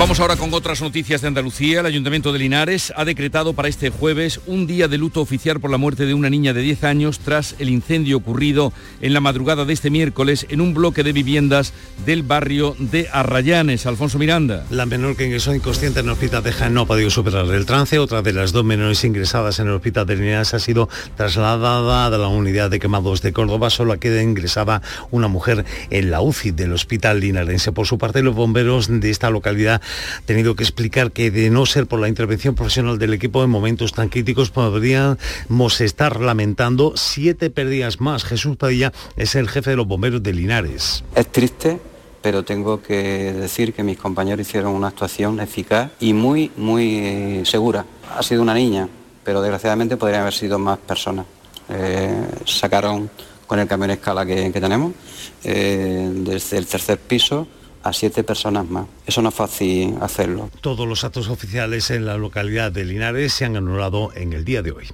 Vamos ahora con otras noticias de Andalucía. El Ayuntamiento de Linares ha decretado para este jueves un día de luto oficial por la muerte de una niña de 10 años tras el incendio ocurrido en la madrugada de este miércoles en un bloque de viviendas del barrio de Arrayanes. Alfonso Miranda. La menor que ingresó inconsciente en el hospital de Jaén no ha podido superar el trance. Otra de las dos menores ingresadas en el hospital de Linares ha sido trasladada a la unidad de quemados de Córdoba. Solo queda ingresada una mujer en la UCI del hospital linarense. Por su parte, los bomberos de esta localidad tenido que explicar que de no ser por la intervención profesional del equipo en momentos tan críticos podríamos estar lamentando siete pérdidas más. Jesús Padilla es el jefe de los bomberos de Linares. Es triste pero tengo que decir que mis compañeros hicieron una actuación eficaz y muy, muy segura. Ha sido una niña, pero desgraciadamente podrían haber sido más personas. Eh, sacaron con el camión escala que, tenemos eh, desde el tercer piso a siete personas más. Eso no es fácil hacerlo. Todos los actos oficiales en la localidad de Linares se han anulado en el día de hoy.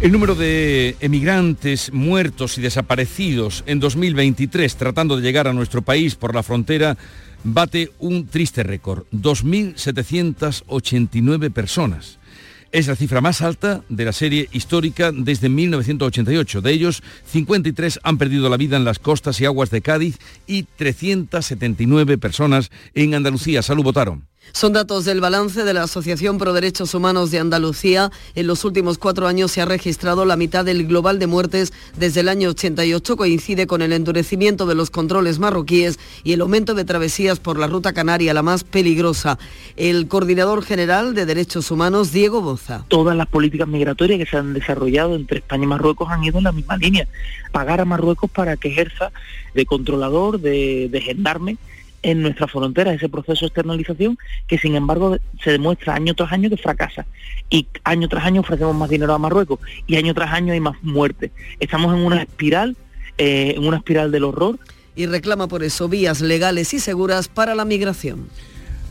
El número de emigrantes muertos y desaparecidos en 2023 tratando de llegar a nuestro país por la frontera bate un triste récord, 2.789 personas. Es la cifra más alta de la serie histórica desde 1988. De ellos, 53 han perdido la vida en las costas y aguas de Cádiz y 379 personas en Andalucía. Salud, votaron. Son datos del balance de la Asociación Pro Derechos Humanos de Andalucía. En los últimos cuatro años se ha registrado la mitad del global de muertes desde el año 88. Coincide con el endurecimiento de los controles marroquíes y el aumento de travesías por la ruta canaria, la más peligrosa. El coordinador general de Derechos Humanos, Diego Boza. Todas las políticas migratorias que se han desarrollado entre España y Marruecos han ido en la misma línea. Pagar a Marruecos para que ejerza de controlador, de, de gendarme en nuestra frontera ese proceso de externalización que sin embargo se demuestra año tras año que fracasa y año tras año ofrecemos más dinero a Marruecos y año tras año hay más muertes. Estamos en una espiral, eh, en una espiral del horror. Y reclama por eso vías legales y seguras para la migración.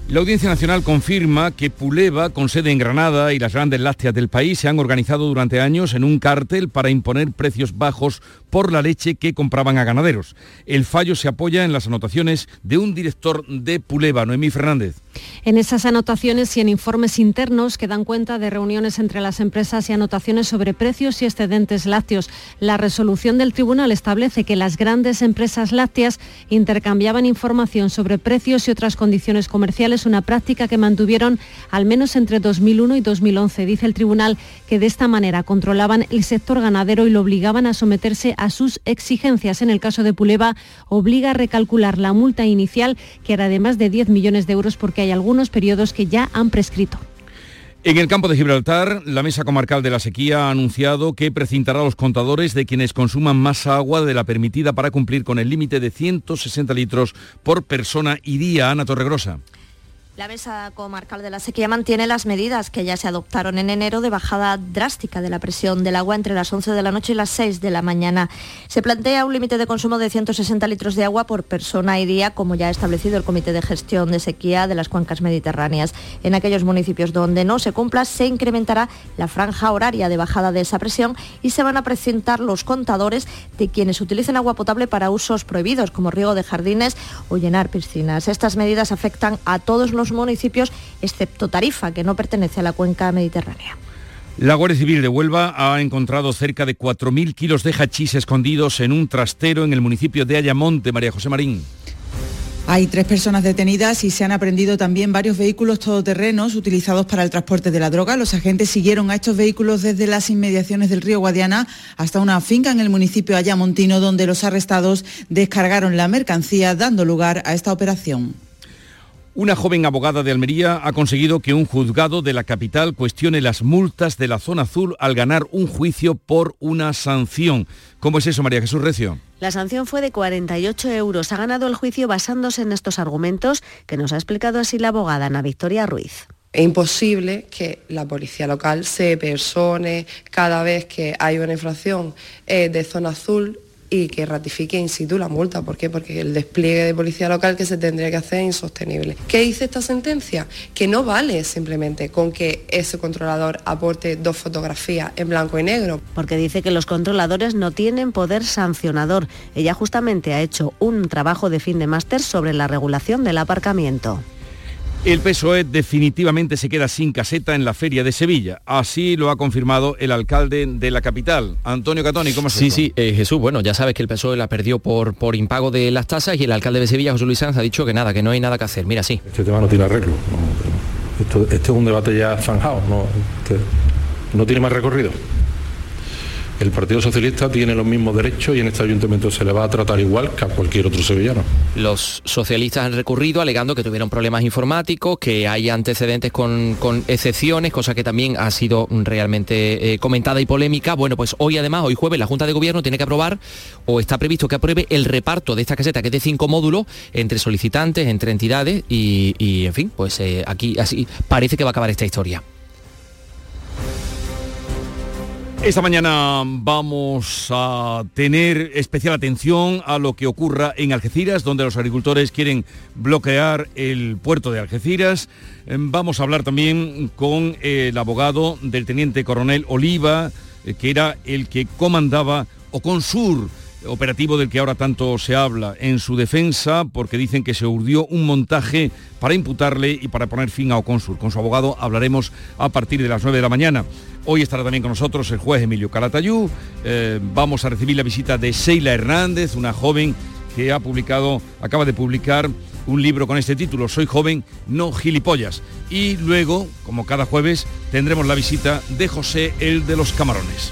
La Audiencia Nacional confirma que Puleva, con sede en Granada y las grandes lácteas del país, se han organizado durante años en un cártel para imponer precios bajos por la leche que compraban a ganaderos. El fallo se apoya en las anotaciones de un director de Puleva, Noemí Fernández. En esas anotaciones y en informes internos que dan cuenta de reuniones entre las empresas y anotaciones sobre precios y excedentes lácteos. La resolución del tribunal establece que las grandes empresas lácteas intercambiaban información sobre precios y otras condiciones comerciales, una práctica que mantuvieron al menos entre 2001 y 2011. Dice el tribunal que de esta manera controlaban el sector ganadero y lo obligaban a someterse a sus exigencias. En el caso de Puleva, obliga a recalcular la multa inicial, que era de más de 10 millones de euros porque hay algunos periodos que ya han prescrito. En el campo de Gibraltar, la Mesa Comarcal de la Sequía ha anunciado que precintará los contadores de quienes consuman más agua de la permitida para cumplir con el límite de 160 litros por persona y día. Ana Torregrosa. La Mesa Comarcal de la Sequía mantiene las medidas que ya se adoptaron en enero de bajada drástica de la presión del agua entre las 11 de la noche y las 6 de la mañana. Se plantea un límite de consumo de 160 litros de agua por persona y día, como ya ha establecido el Comité de Gestión de Sequía de las Cuencas Mediterráneas. En aquellos municipios donde no se cumpla, se incrementará la franja horaria de bajada de esa presión y se van a presentar los contadores de quienes utilicen agua potable para usos prohibidos, como riego de jardines o llenar piscinas. Estas medidas afectan a todos los municipios, excepto Tarifa, que no pertenece a la cuenca mediterránea. La Guardia Civil de Huelva ha encontrado cerca de 4.000 kilos de hachís escondidos en un trastero en el municipio de Ayamonte, María José Marín. Hay tres personas detenidas y se han aprendido también varios vehículos todoterrenos utilizados para el transporte de la droga. Los agentes siguieron a estos vehículos desde las inmediaciones del río Guadiana hasta una finca en el municipio Ayamontino, donde los arrestados descargaron la mercancía, dando lugar a esta operación. Una joven abogada de Almería ha conseguido que un juzgado de la capital cuestione las multas de la zona azul al ganar un juicio por una sanción. ¿Cómo es eso, María Jesús Recio? La sanción fue de 48 euros. Ha ganado el juicio basándose en estos argumentos que nos ha explicado así la abogada Ana Victoria Ruiz. Es imposible que la policía local se persone cada vez que hay una infracción eh, de zona azul y que ratifique in situ la multa. ¿Por qué? Porque el despliegue de policía local que se tendría que hacer es insostenible. ¿Qué dice esta sentencia? Que no vale simplemente con que ese controlador aporte dos fotografías en blanco y negro. Porque dice que los controladores no tienen poder sancionador. Ella justamente ha hecho un trabajo de fin de máster sobre la regulación del aparcamiento. El PSOE definitivamente se queda sin caseta en la Feria de Sevilla. Así lo ha confirmado el alcalde de la capital, Antonio Catoni. ¿Cómo es Sí, sí, eh, Jesús, bueno, ya sabes que el PSOE la perdió por, por impago de las tasas y el alcalde de Sevilla, José Luis Sanz, ha dicho que nada, que no hay nada que hacer. Mira, sí. Este tema no tiene arreglo. esto, este es un debate ya zanjado, no, este, no tiene más recorrido. El Partido Socialista tiene los mismos derechos y en este ayuntamiento se le va a tratar igual que a cualquier otro sevillano. Los socialistas han recurrido alegando que tuvieron problemas informáticos, que hay antecedentes con, con excepciones, cosa que también ha sido realmente eh, comentada y polémica. Bueno, pues hoy además, hoy jueves, la Junta de Gobierno tiene que aprobar o está previsto que apruebe el reparto de esta caseta, que es de cinco módulos, entre solicitantes, entre entidades y, en fin, pues eh, aquí así parece que va a acabar esta historia. Esta mañana vamos a tener especial atención a lo que ocurra en Algeciras, donde los agricultores quieren bloquear el puerto de Algeciras. Em, vamos a hablar también con el abogado del teniente coronel Oliva, eh, que era el que comandaba Oconsur operativo del que ahora tanto se habla en su defensa, porque dicen que se urdió un montaje para imputarle y para poner fin a Oconsur. Con su abogado hablaremos a partir de las 9 de la mañana. Hoy estará también con nosotros el juez Emilio Calatayú. Eh, vamos a recibir la visita de Sheila Hernández, una joven que ha publicado, acaba de publicar un libro con este título, Soy joven, no gilipollas. Y luego, como cada jueves, tendremos la visita de José el de los Camarones.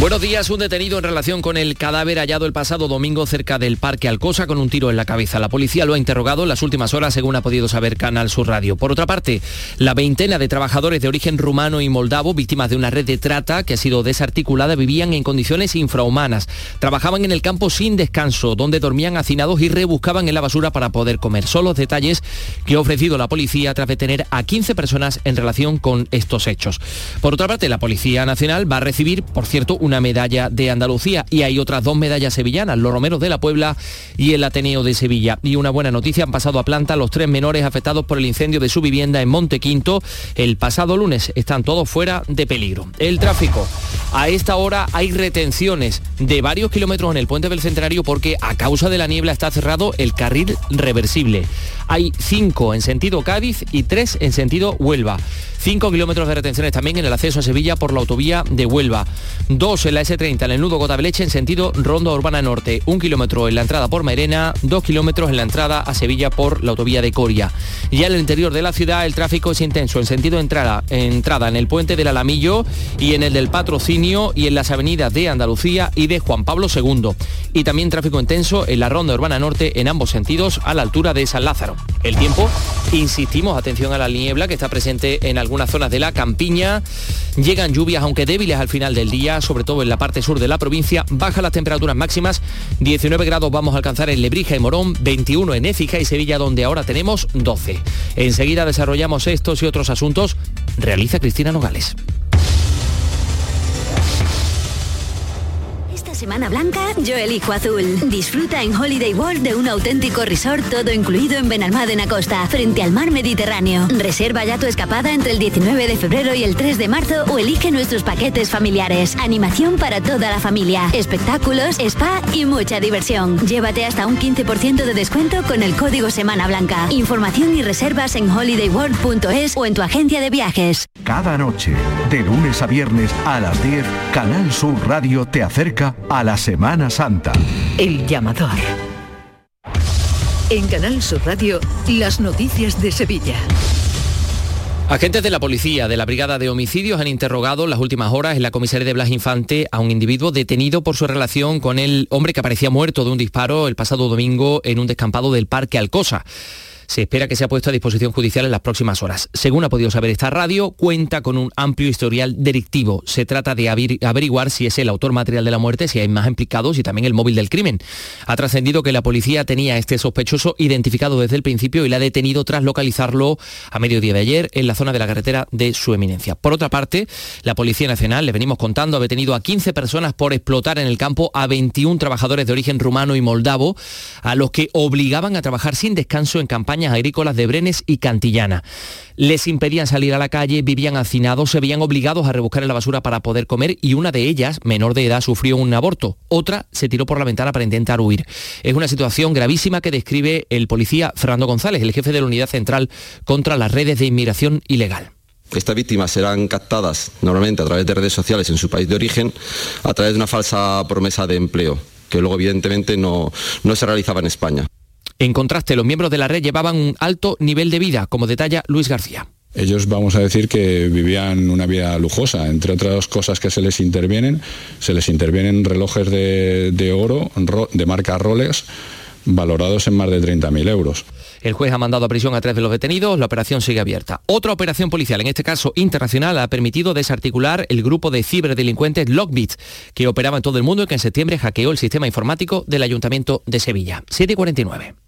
Buenos días, un detenido en relación con el cadáver hallado el pasado domingo cerca del Parque Alcosa con un tiro en la cabeza. La policía lo ha interrogado en las últimas horas, según ha podido saber Canal Sur Radio. Por otra parte, la veintena de trabajadores de origen rumano y moldavo, víctimas de una red de trata que ha sido desarticulada, vivían en condiciones infrahumanas. Trabajaban en el campo sin descanso, donde dormían hacinados y rebuscaban en la basura para poder comer. Son los detalles que ha ofrecido la policía tras detener a 15 personas en relación con estos hechos. Por otra parte, la Policía Nacional va a recibir, por cierto, una medalla de Andalucía y hay otras dos medallas sevillanas, los Romeros de la Puebla y el Ateneo de Sevilla. Y una buena noticia, han pasado a planta los tres menores afectados por el incendio de su vivienda en Montequinto. El pasado lunes están todos fuera de peligro. El tráfico. A esta hora hay retenciones de varios kilómetros en el puente del Centenario porque a causa de la niebla está cerrado el carril reversible. Hay cinco en sentido Cádiz y tres en sentido Huelva. 5 kilómetros de retenciones también en el acceso a Sevilla por la autovía de Huelva. 2 en la S30 en el nudo Gotabeleche en sentido Ronda Urbana Norte. 1 kilómetro en la entrada por Mairena. 2 kilómetros en la entrada a Sevilla por la autovía de Coria. Ya en el interior de la ciudad el tráfico es intenso en sentido entrada, entrada en el puente del Alamillo y en el del Patrocinio y en las avenidas de Andalucía y de Juan Pablo II. Y también tráfico intenso en la Ronda Urbana Norte en ambos sentidos a la altura de San Lázaro. El tiempo, insistimos, atención a la niebla que está presente en algunas zonas de la campiña. Llegan lluvias, aunque débiles al final del día, sobre todo en la parte sur de la provincia. Bajan las temperaturas máximas. 19 grados vamos a alcanzar en Lebrija y Morón, 21 en Écija y Sevilla, donde ahora tenemos 12. Enseguida desarrollamos estos y otros asuntos. Realiza Cristina Nogales. Semana Blanca, yo elijo azul. Disfruta en Holiday World de un auténtico resort todo incluido en Benalmádena Costa, frente al mar Mediterráneo. Reserva ya tu escapada entre el 19 de febrero y el 3 de marzo o elige nuestros paquetes familiares. Animación para toda la familia, espectáculos, spa y mucha diversión. Llévate hasta un 15% de descuento con el código Semana Blanca. Información y reservas en holidayworld.es o en tu agencia de viajes. Cada noche, de lunes a viernes a las 10, Canal Sur Radio te acerca a la Semana Santa. El llamador. En Canal Sur Radio, las noticias de Sevilla. Agentes de la policía de la Brigada de Homicidios han interrogado en las últimas horas en la comisaría de Blas Infante a un individuo detenido por su relación con el hombre que aparecía muerto de un disparo el pasado domingo en un descampado del Parque Alcosa se espera que sea puesto a disposición judicial en las próximas horas. Según ha podido saber esta radio, cuenta con un amplio historial delictivo. Se trata de averiguar si es el autor material de la muerte, si hay más implicados y también el móvil del crimen. Ha trascendido que la policía tenía a este sospechoso identificado desde el principio y le ha detenido tras localizarlo a mediodía de ayer en la zona de la carretera de su eminencia. Por otra parte, la Policía Nacional, le venimos contando, ha detenido a 15 personas por explotar en el campo a 21 trabajadores de origen rumano y moldavo, a los que obligaban a trabajar sin descanso en campaña agrícolas de Brenes y Cantillana. Les impedían salir a la calle, vivían hacinados, se veían obligados a rebuscar en la basura para poder comer y una de ellas, menor de edad, sufrió un aborto. Otra se tiró por la ventana para intentar huir. Es una situación gravísima que describe el policía Fernando González, el jefe de la Unidad Central contra las redes de inmigración ilegal. Estas víctimas serán captadas normalmente a través de redes sociales en su país de origen a través de una falsa promesa de empleo, que luego evidentemente no, no se realizaba en España. En contraste, los miembros de la red llevaban un alto nivel de vida, como detalla Luis García. Ellos vamos a decir que vivían una vida lujosa, entre otras cosas que se les intervienen, se les intervienen relojes de, de oro de marca Rolex valorados en más de 30.000 euros. El juez ha mandado a prisión a tres de los detenidos, la operación sigue abierta. Otra operación policial, en este caso internacional, ha permitido desarticular el grupo de ciberdelincuentes Lockbit, que operaba en todo el mundo y que en septiembre hackeó el sistema informático del Ayuntamiento de Sevilla. 749.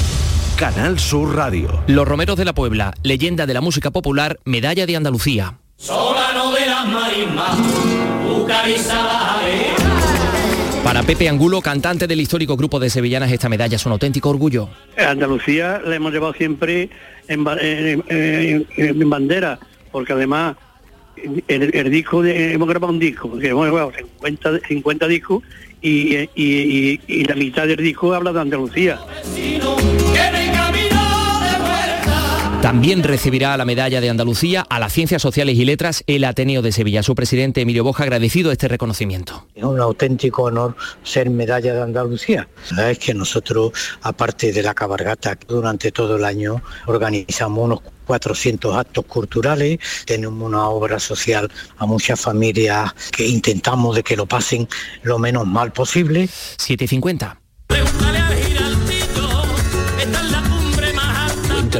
Canal Sur Radio. Los Romeros de la Puebla, leyenda de la música popular, medalla de Andalucía. Para Pepe Angulo, cantante del histórico grupo de sevillanas, esta medalla es un auténtico orgullo. Andalucía la hemos llevado siempre en, en- en- en bandera, porque además el, el disco, de- hemos grabado un disco, que hemos grabado 50, 50 discos y, y- y- la mitad del disco habla de Andalucía. También recibirá la medalla de Andalucía a las Ciencias Sociales y Letras el Ateneo de Sevilla. Su presidente Emilio Boja ha agradecido este reconocimiento. Es un auténtico honor ser medalla de Andalucía. La verdad es que nosotros, aparte de la cabargata, durante todo el año organizamos unos 400 actos culturales, tenemos una obra social a muchas familias que intentamos de que lo pasen lo menos mal posible. 750.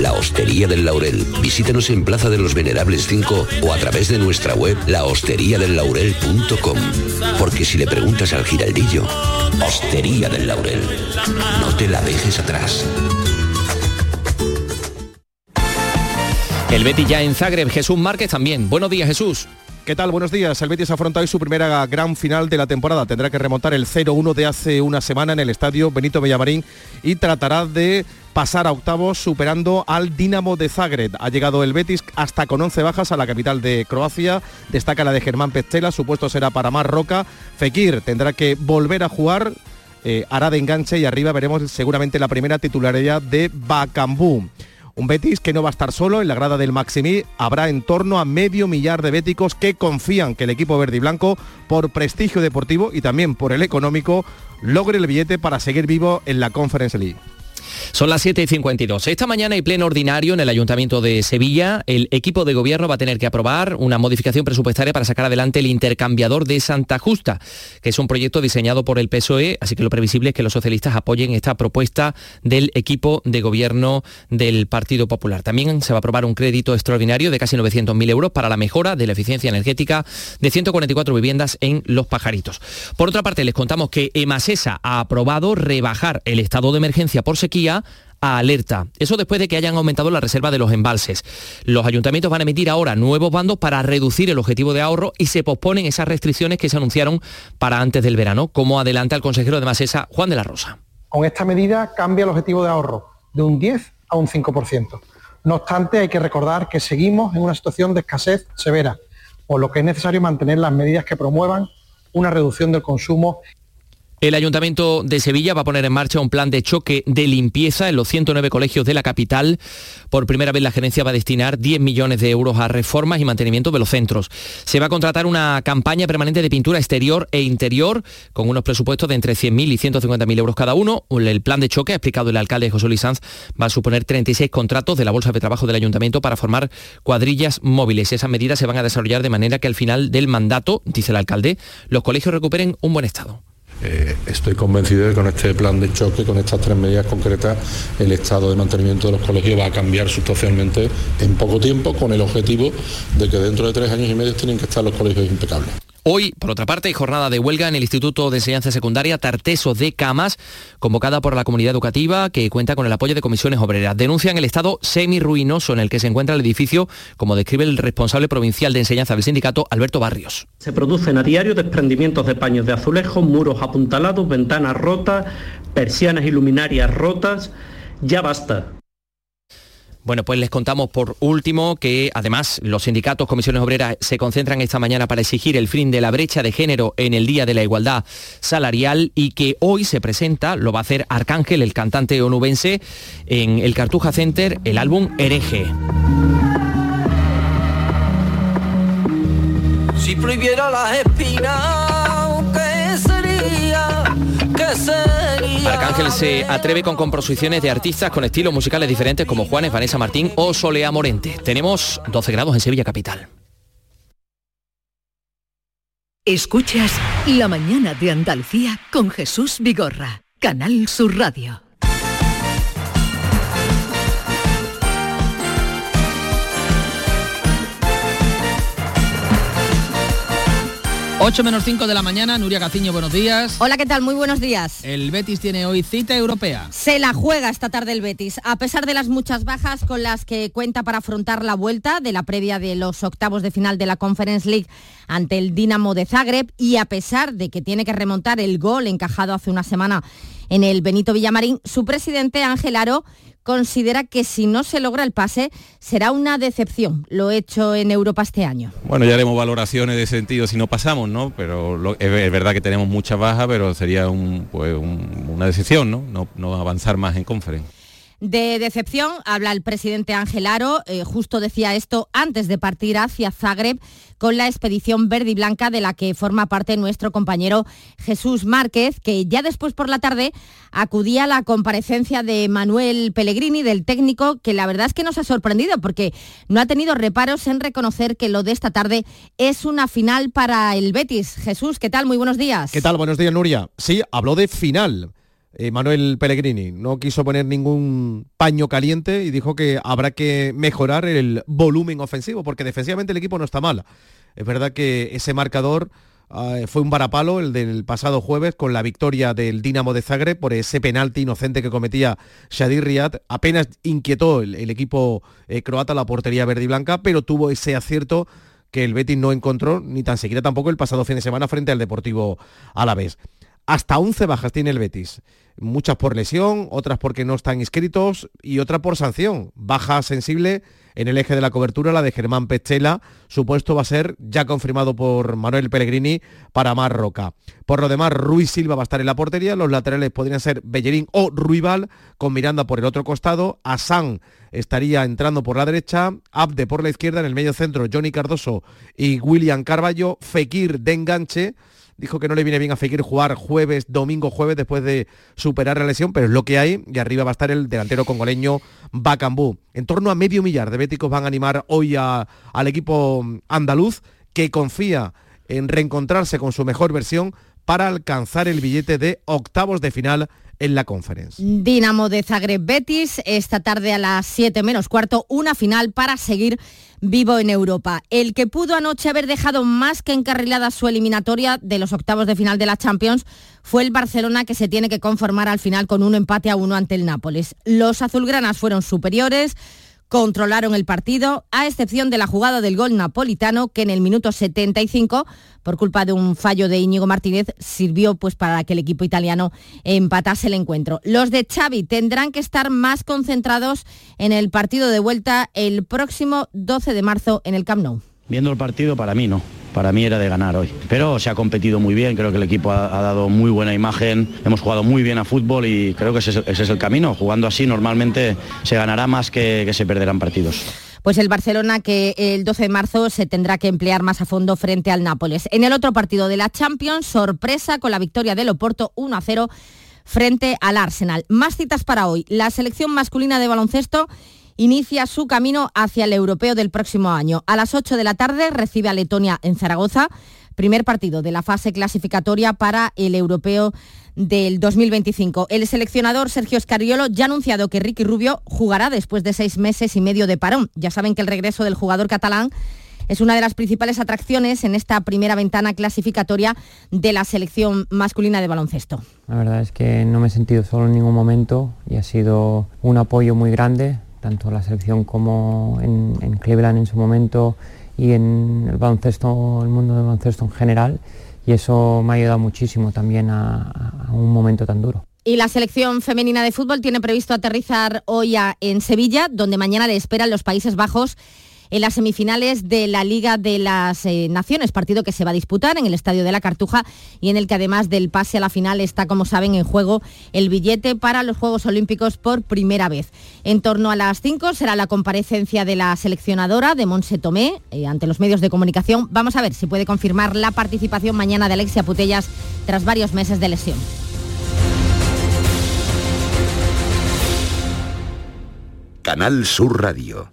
La Hostería del Laurel. Visítanos en Plaza de los Venerables 5 o a través de nuestra web lahosteriadellaurel.com. Porque si le preguntas al giraldillo, Hostería del Laurel, no te la dejes atrás. El Betis ya en Zagreb, Jesús Márquez también. Buenos días, Jesús. ¿Qué tal? Buenos días. El Betis afronta hoy su primera gran final de la temporada. Tendrá que remontar el 0-1 de hace una semana en el estadio Benito Villamarín y tratará de pasar a octavos superando al Dinamo de Zagreb. Ha llegado el Betis hasta con 11 bajas a la capital de Croacia. Destaca la de Germán Pestela, su puesto será para Mar Roca. Fekir tendrá que volver a jugar. eh, hará de enganche y arriba veremos seguramente la primera titularidad de Bacambú. Un Betis que no va a estar solo en la grada del Maximí. Habrá en torno a medio millar de béticos que confían que el equipo verde y blanco, por prestigio deportivo y también por el económico, logre el billete para seguir vivo en la Conference League. Son las 7 y 52. Esta mañana hay pleno ordinario en el Ayuntamiento de Sevilla. El equipo de gobierno va a tener que aprobar una modificación presupuestaria para sacar adelante el intercambiador de Santa Justa, que es un proyecto diseñado por el PSOE, así que lo previsible es que los socialistas apoyen esta propuesta del equipo de gobierno del Partido Popular. También se va a aprobar un crédito extraordinario de casi 900.000 euros para la mejora de la eficiencia energética de 144 viviendas en Los Pajaritos. Por otra parte, les contamos que Emasesa ha aprobado rebajar el estado de emergencia por sequía a alerta. Eso después de que hayan aumentado la reserva de los embalses. Los ayuntamientos van a emitir ahora nuevos bandos para reducir el objetivo de ahorro y se posponen esas restricciones que se anunciaron para antes del verano, como adelanta el consejero de Masesa, Juan de la Rosa. Con esta medida cambia el objetivo de ahorro de un 10 a un 5%. No obstante, hay que recordar que seguimos en una situación de escasez severa, por lo que es necesario mantener las medidas que promuevan una reducción del consumo El Ayuntamiento de Sevilla va a poner en marcha un plan de choque de limpieza en los 109 colegios de la capital. Por primera vez la gerencia va a destinar 10 millones de euros a reformas y mantenimiento de los centros. Se va a contratar una campaña permanente de pintura exterior e interior con unos presupuestos de entre 100.000 y 150.000 euros cada uno. El plan de choque, ha explicado el alcalde José Luis Sanz, va a suponer 36 contratos de la Bolsa de Trabajo del Ayuntamiento para formar cuadrillas móviles. Esas medidas se van a desarrollar de manera que al final del mandato, dice el alcalde, los colegios recuperen un buen estado. Eh, estoy convencido de que con este plan de choque, con estas tres medidas concretas, el estado de mantenimiento de los colegios va a cambiar sustancialmente en poco tiempo con el objetivo de que dentro de tres años y medio tienen que estar los colegios impecables. Hoy, por otra parte, jornada de huelga en el Instituto de Enseñanza Secundaria Tarteso de Camas, convocada por la comunidad educativa que cuenta con el apoyo de comisiones obreras. Denuncian el estado semi-ruinoso en el que se encuentra el edificio, como describe el responsable provincial de enseñanza del sindicato, Alberto Barrios. Se producen a diario desprendimientos de paños de azulejo, muros apuntalados, ventanas rotas, persianas y luminarias rotas. Ya basta. Bueno, pues les contamos por último que además los sindicatos, comisiones obreras se concentran esta mañana para exigir el fin de la brecha de género en el Día de la Igualdad Salarial y que hoy se presenta, lo va a hacer Arcángel, el cantante onubense, en el Cartuja Center, el álbum Hereje. Si prohibiera las espinas, Arcángel se atreve con composiciones de artistas con estilos musicales diferentes como Juanes, Vanessa Martín o Solea Morente. Tenemos 12 grados en Sevilla Capital. Escuchas La mañana de Andalucía con Jesús Vigorra, Canal Sur Radio. 8 menos 5 de la mañana, Nuria Gaciño, buenos días. Hola, ¿qué tal? Muy buenos días. El Betis tiene hoy cita europea. Se la juega esta tarde el Betis, a pesar de las muchas bajas con las que cuenta para afrontar la vuelta de la previa de los octavos de final de la Conference League ante el Dinamo de Zagreb y a pesar de que tiene que remontar el gol encajado hace una semana en el Benito Villamarín, su presidente Ángel Aro considera que si no se logra el pase será una decepción lo hecho en Europa este año. Bueno, ya haremos valoraciones de sentido si no pasamos, ¿no? Pero es, verdad que tenemos muchas bajas, pero sería pues, una decepción, ¿no? ¿no? No avanzar más en conferencia. De decepción habla el presidente Ángel Aro, eh, justo decía esto antes de partir hacia Zagreb con la expedición verde y blanca de la que forma parte nuestro compañero Jesús Márquez, que ya después por la tarde acudía a la comparecencia de Manuel Pellegrini, del técnico, que la verdad es que nos ha sorprendido porque no ha tenido reparos en reconocer que lo de esta tarde es una final para el Betis. Jesús, ¿qué tal? Muy buenos días. ¿Qué tal? Buenos días, Nuria. Sí, habló de final. Eh, Manuel Pellegrini. No quiso poner ningún paño caliente y dijo que habrá que mejorar el volumen ofensivo, porque defensivamente el equipo no está mal. Es verdad que ese marcador ah, fue un varapalo, el del pasado jueves, con la victoria del Dinamo de Zagreb por ese penalti inocente que cometía Shadir Riyad. Apenas inquietó el, equipo eh, croata la portería verde y blanca, pero tuvo ese acierto que el Betis no encontró, ni tan siquiera tampoco el pasado fin de semana frente al Deportivo Alavés. Hasta 11 bajas tiene el Betis muchas por lesión, otras porque no están inscritos y otra por sanción. Baja sensible en el eje de la cobertura, la de Germán Pechela. Su puesto va a ser ya confirmado por Manuel Pellegrini para Marroca. Por lo demás, Ruiz Silva va a estar en la portería. Los laterales podrían ser Bellerín o Ruibal, con Miranda por el otro costado. Asán estaría entrando por la derecha. Abde por la izquierda. En el medio centro, Johnny Cardoso y William Carballo. Fekir de enganche dijo que no le viene bien a Fekir jugar jueves, domingo, jueves después de superar la lesión, pero es lo que hay y arriba va a estar el delantero congoleño Bacambú. En torno a medio millar de béticos van a animar hoy al equipo andaluz que confía en reencontrarse con su mejor versión para alcanzar el billete de octavos de final en la conferencia. Dinamo de Zagreb Betis, esta tarde a las 7 menos cuarto, una final para seguir vivo en Europa. El que pudo anoche haber dejado más que encarrilada su eliminatoria de los octavos de final de la Champions fue el Barcelona que se tiene que conformar al final con un empate a uno ante el Nápoles. Los azulgranas fueron superiores controlaron el partido, a excepción de la jugada del gol napolitano, que en el minuto 75, por culpa de un fallo de Íñigo Martínez, sirvió pues, para que el equipo italiano empatase el encuentro. Los de Xavi tendrán que estar más concentrados en el partido de vuelta el próximo 12 de marzo en el Camp Nou. Viendo el partido, para mí no para mí era de ganar hoy. Pero se ha competido muy bien, creo que el equipo ha, dado muy buena imagen, hemos jugado muy bien a fútbol y creo que ese es, el camino. Jugando así normalmente se ganará más que, que se perderán partidos. Pues el Barcelona que el 12 de marzo se tendrá que emplear más a fondo frente al Nápoles. En el otro partido de la Champions, sorpresa con la victoria del Oporto 1 a 0 frente al Arsenal. Más citas para hoy. La selección masculina de baloncesto inicia su camino hacia el europeo del próximo año. A las 8 de la tarde recibe a Letonia en Zaragoza, primer partido de la fase clasificatoria para el europeo del 2025. El seleccionador Sergio Scariolo ya ha anunciado que Ricky Rubio jugará después de seis meses y medio de parón. Ya saben que el regreso del jugador catalán es una de las principales atracciones en esta primera ventana clasificatoria de la selección masculina de baloncesto. La verdad es que no me he sentido solo en ningún momento y ha sido un apoyo muy grande, tanto la selección como en, Cleveland en su momento y en el baloncesto, el mundo del baloncesto en general y eso me ha ayudado muchísimo también a, un momento tan duro. Y la selección femenina de fútbol tiene previsto aterrizar hoy en Sevilla, donde mañana le esperan los Países Bajos en las semifinales de la Liga de las eh, Naciones, partido que se va a disputar en el Estadio de la Cartuja y en el que además del pase a la final está, como saben, en juego el billete para los Juegos Olímpicos por primera vez. En torno a las 5 será la comparecencia de la seleccionadora de Monse Tomé eh, ante los medios de comunicación. Vamos a ver si puede confirmar la participación mañana de Alexia Putellas tras varios meses de lesión. Canal Sur Radio,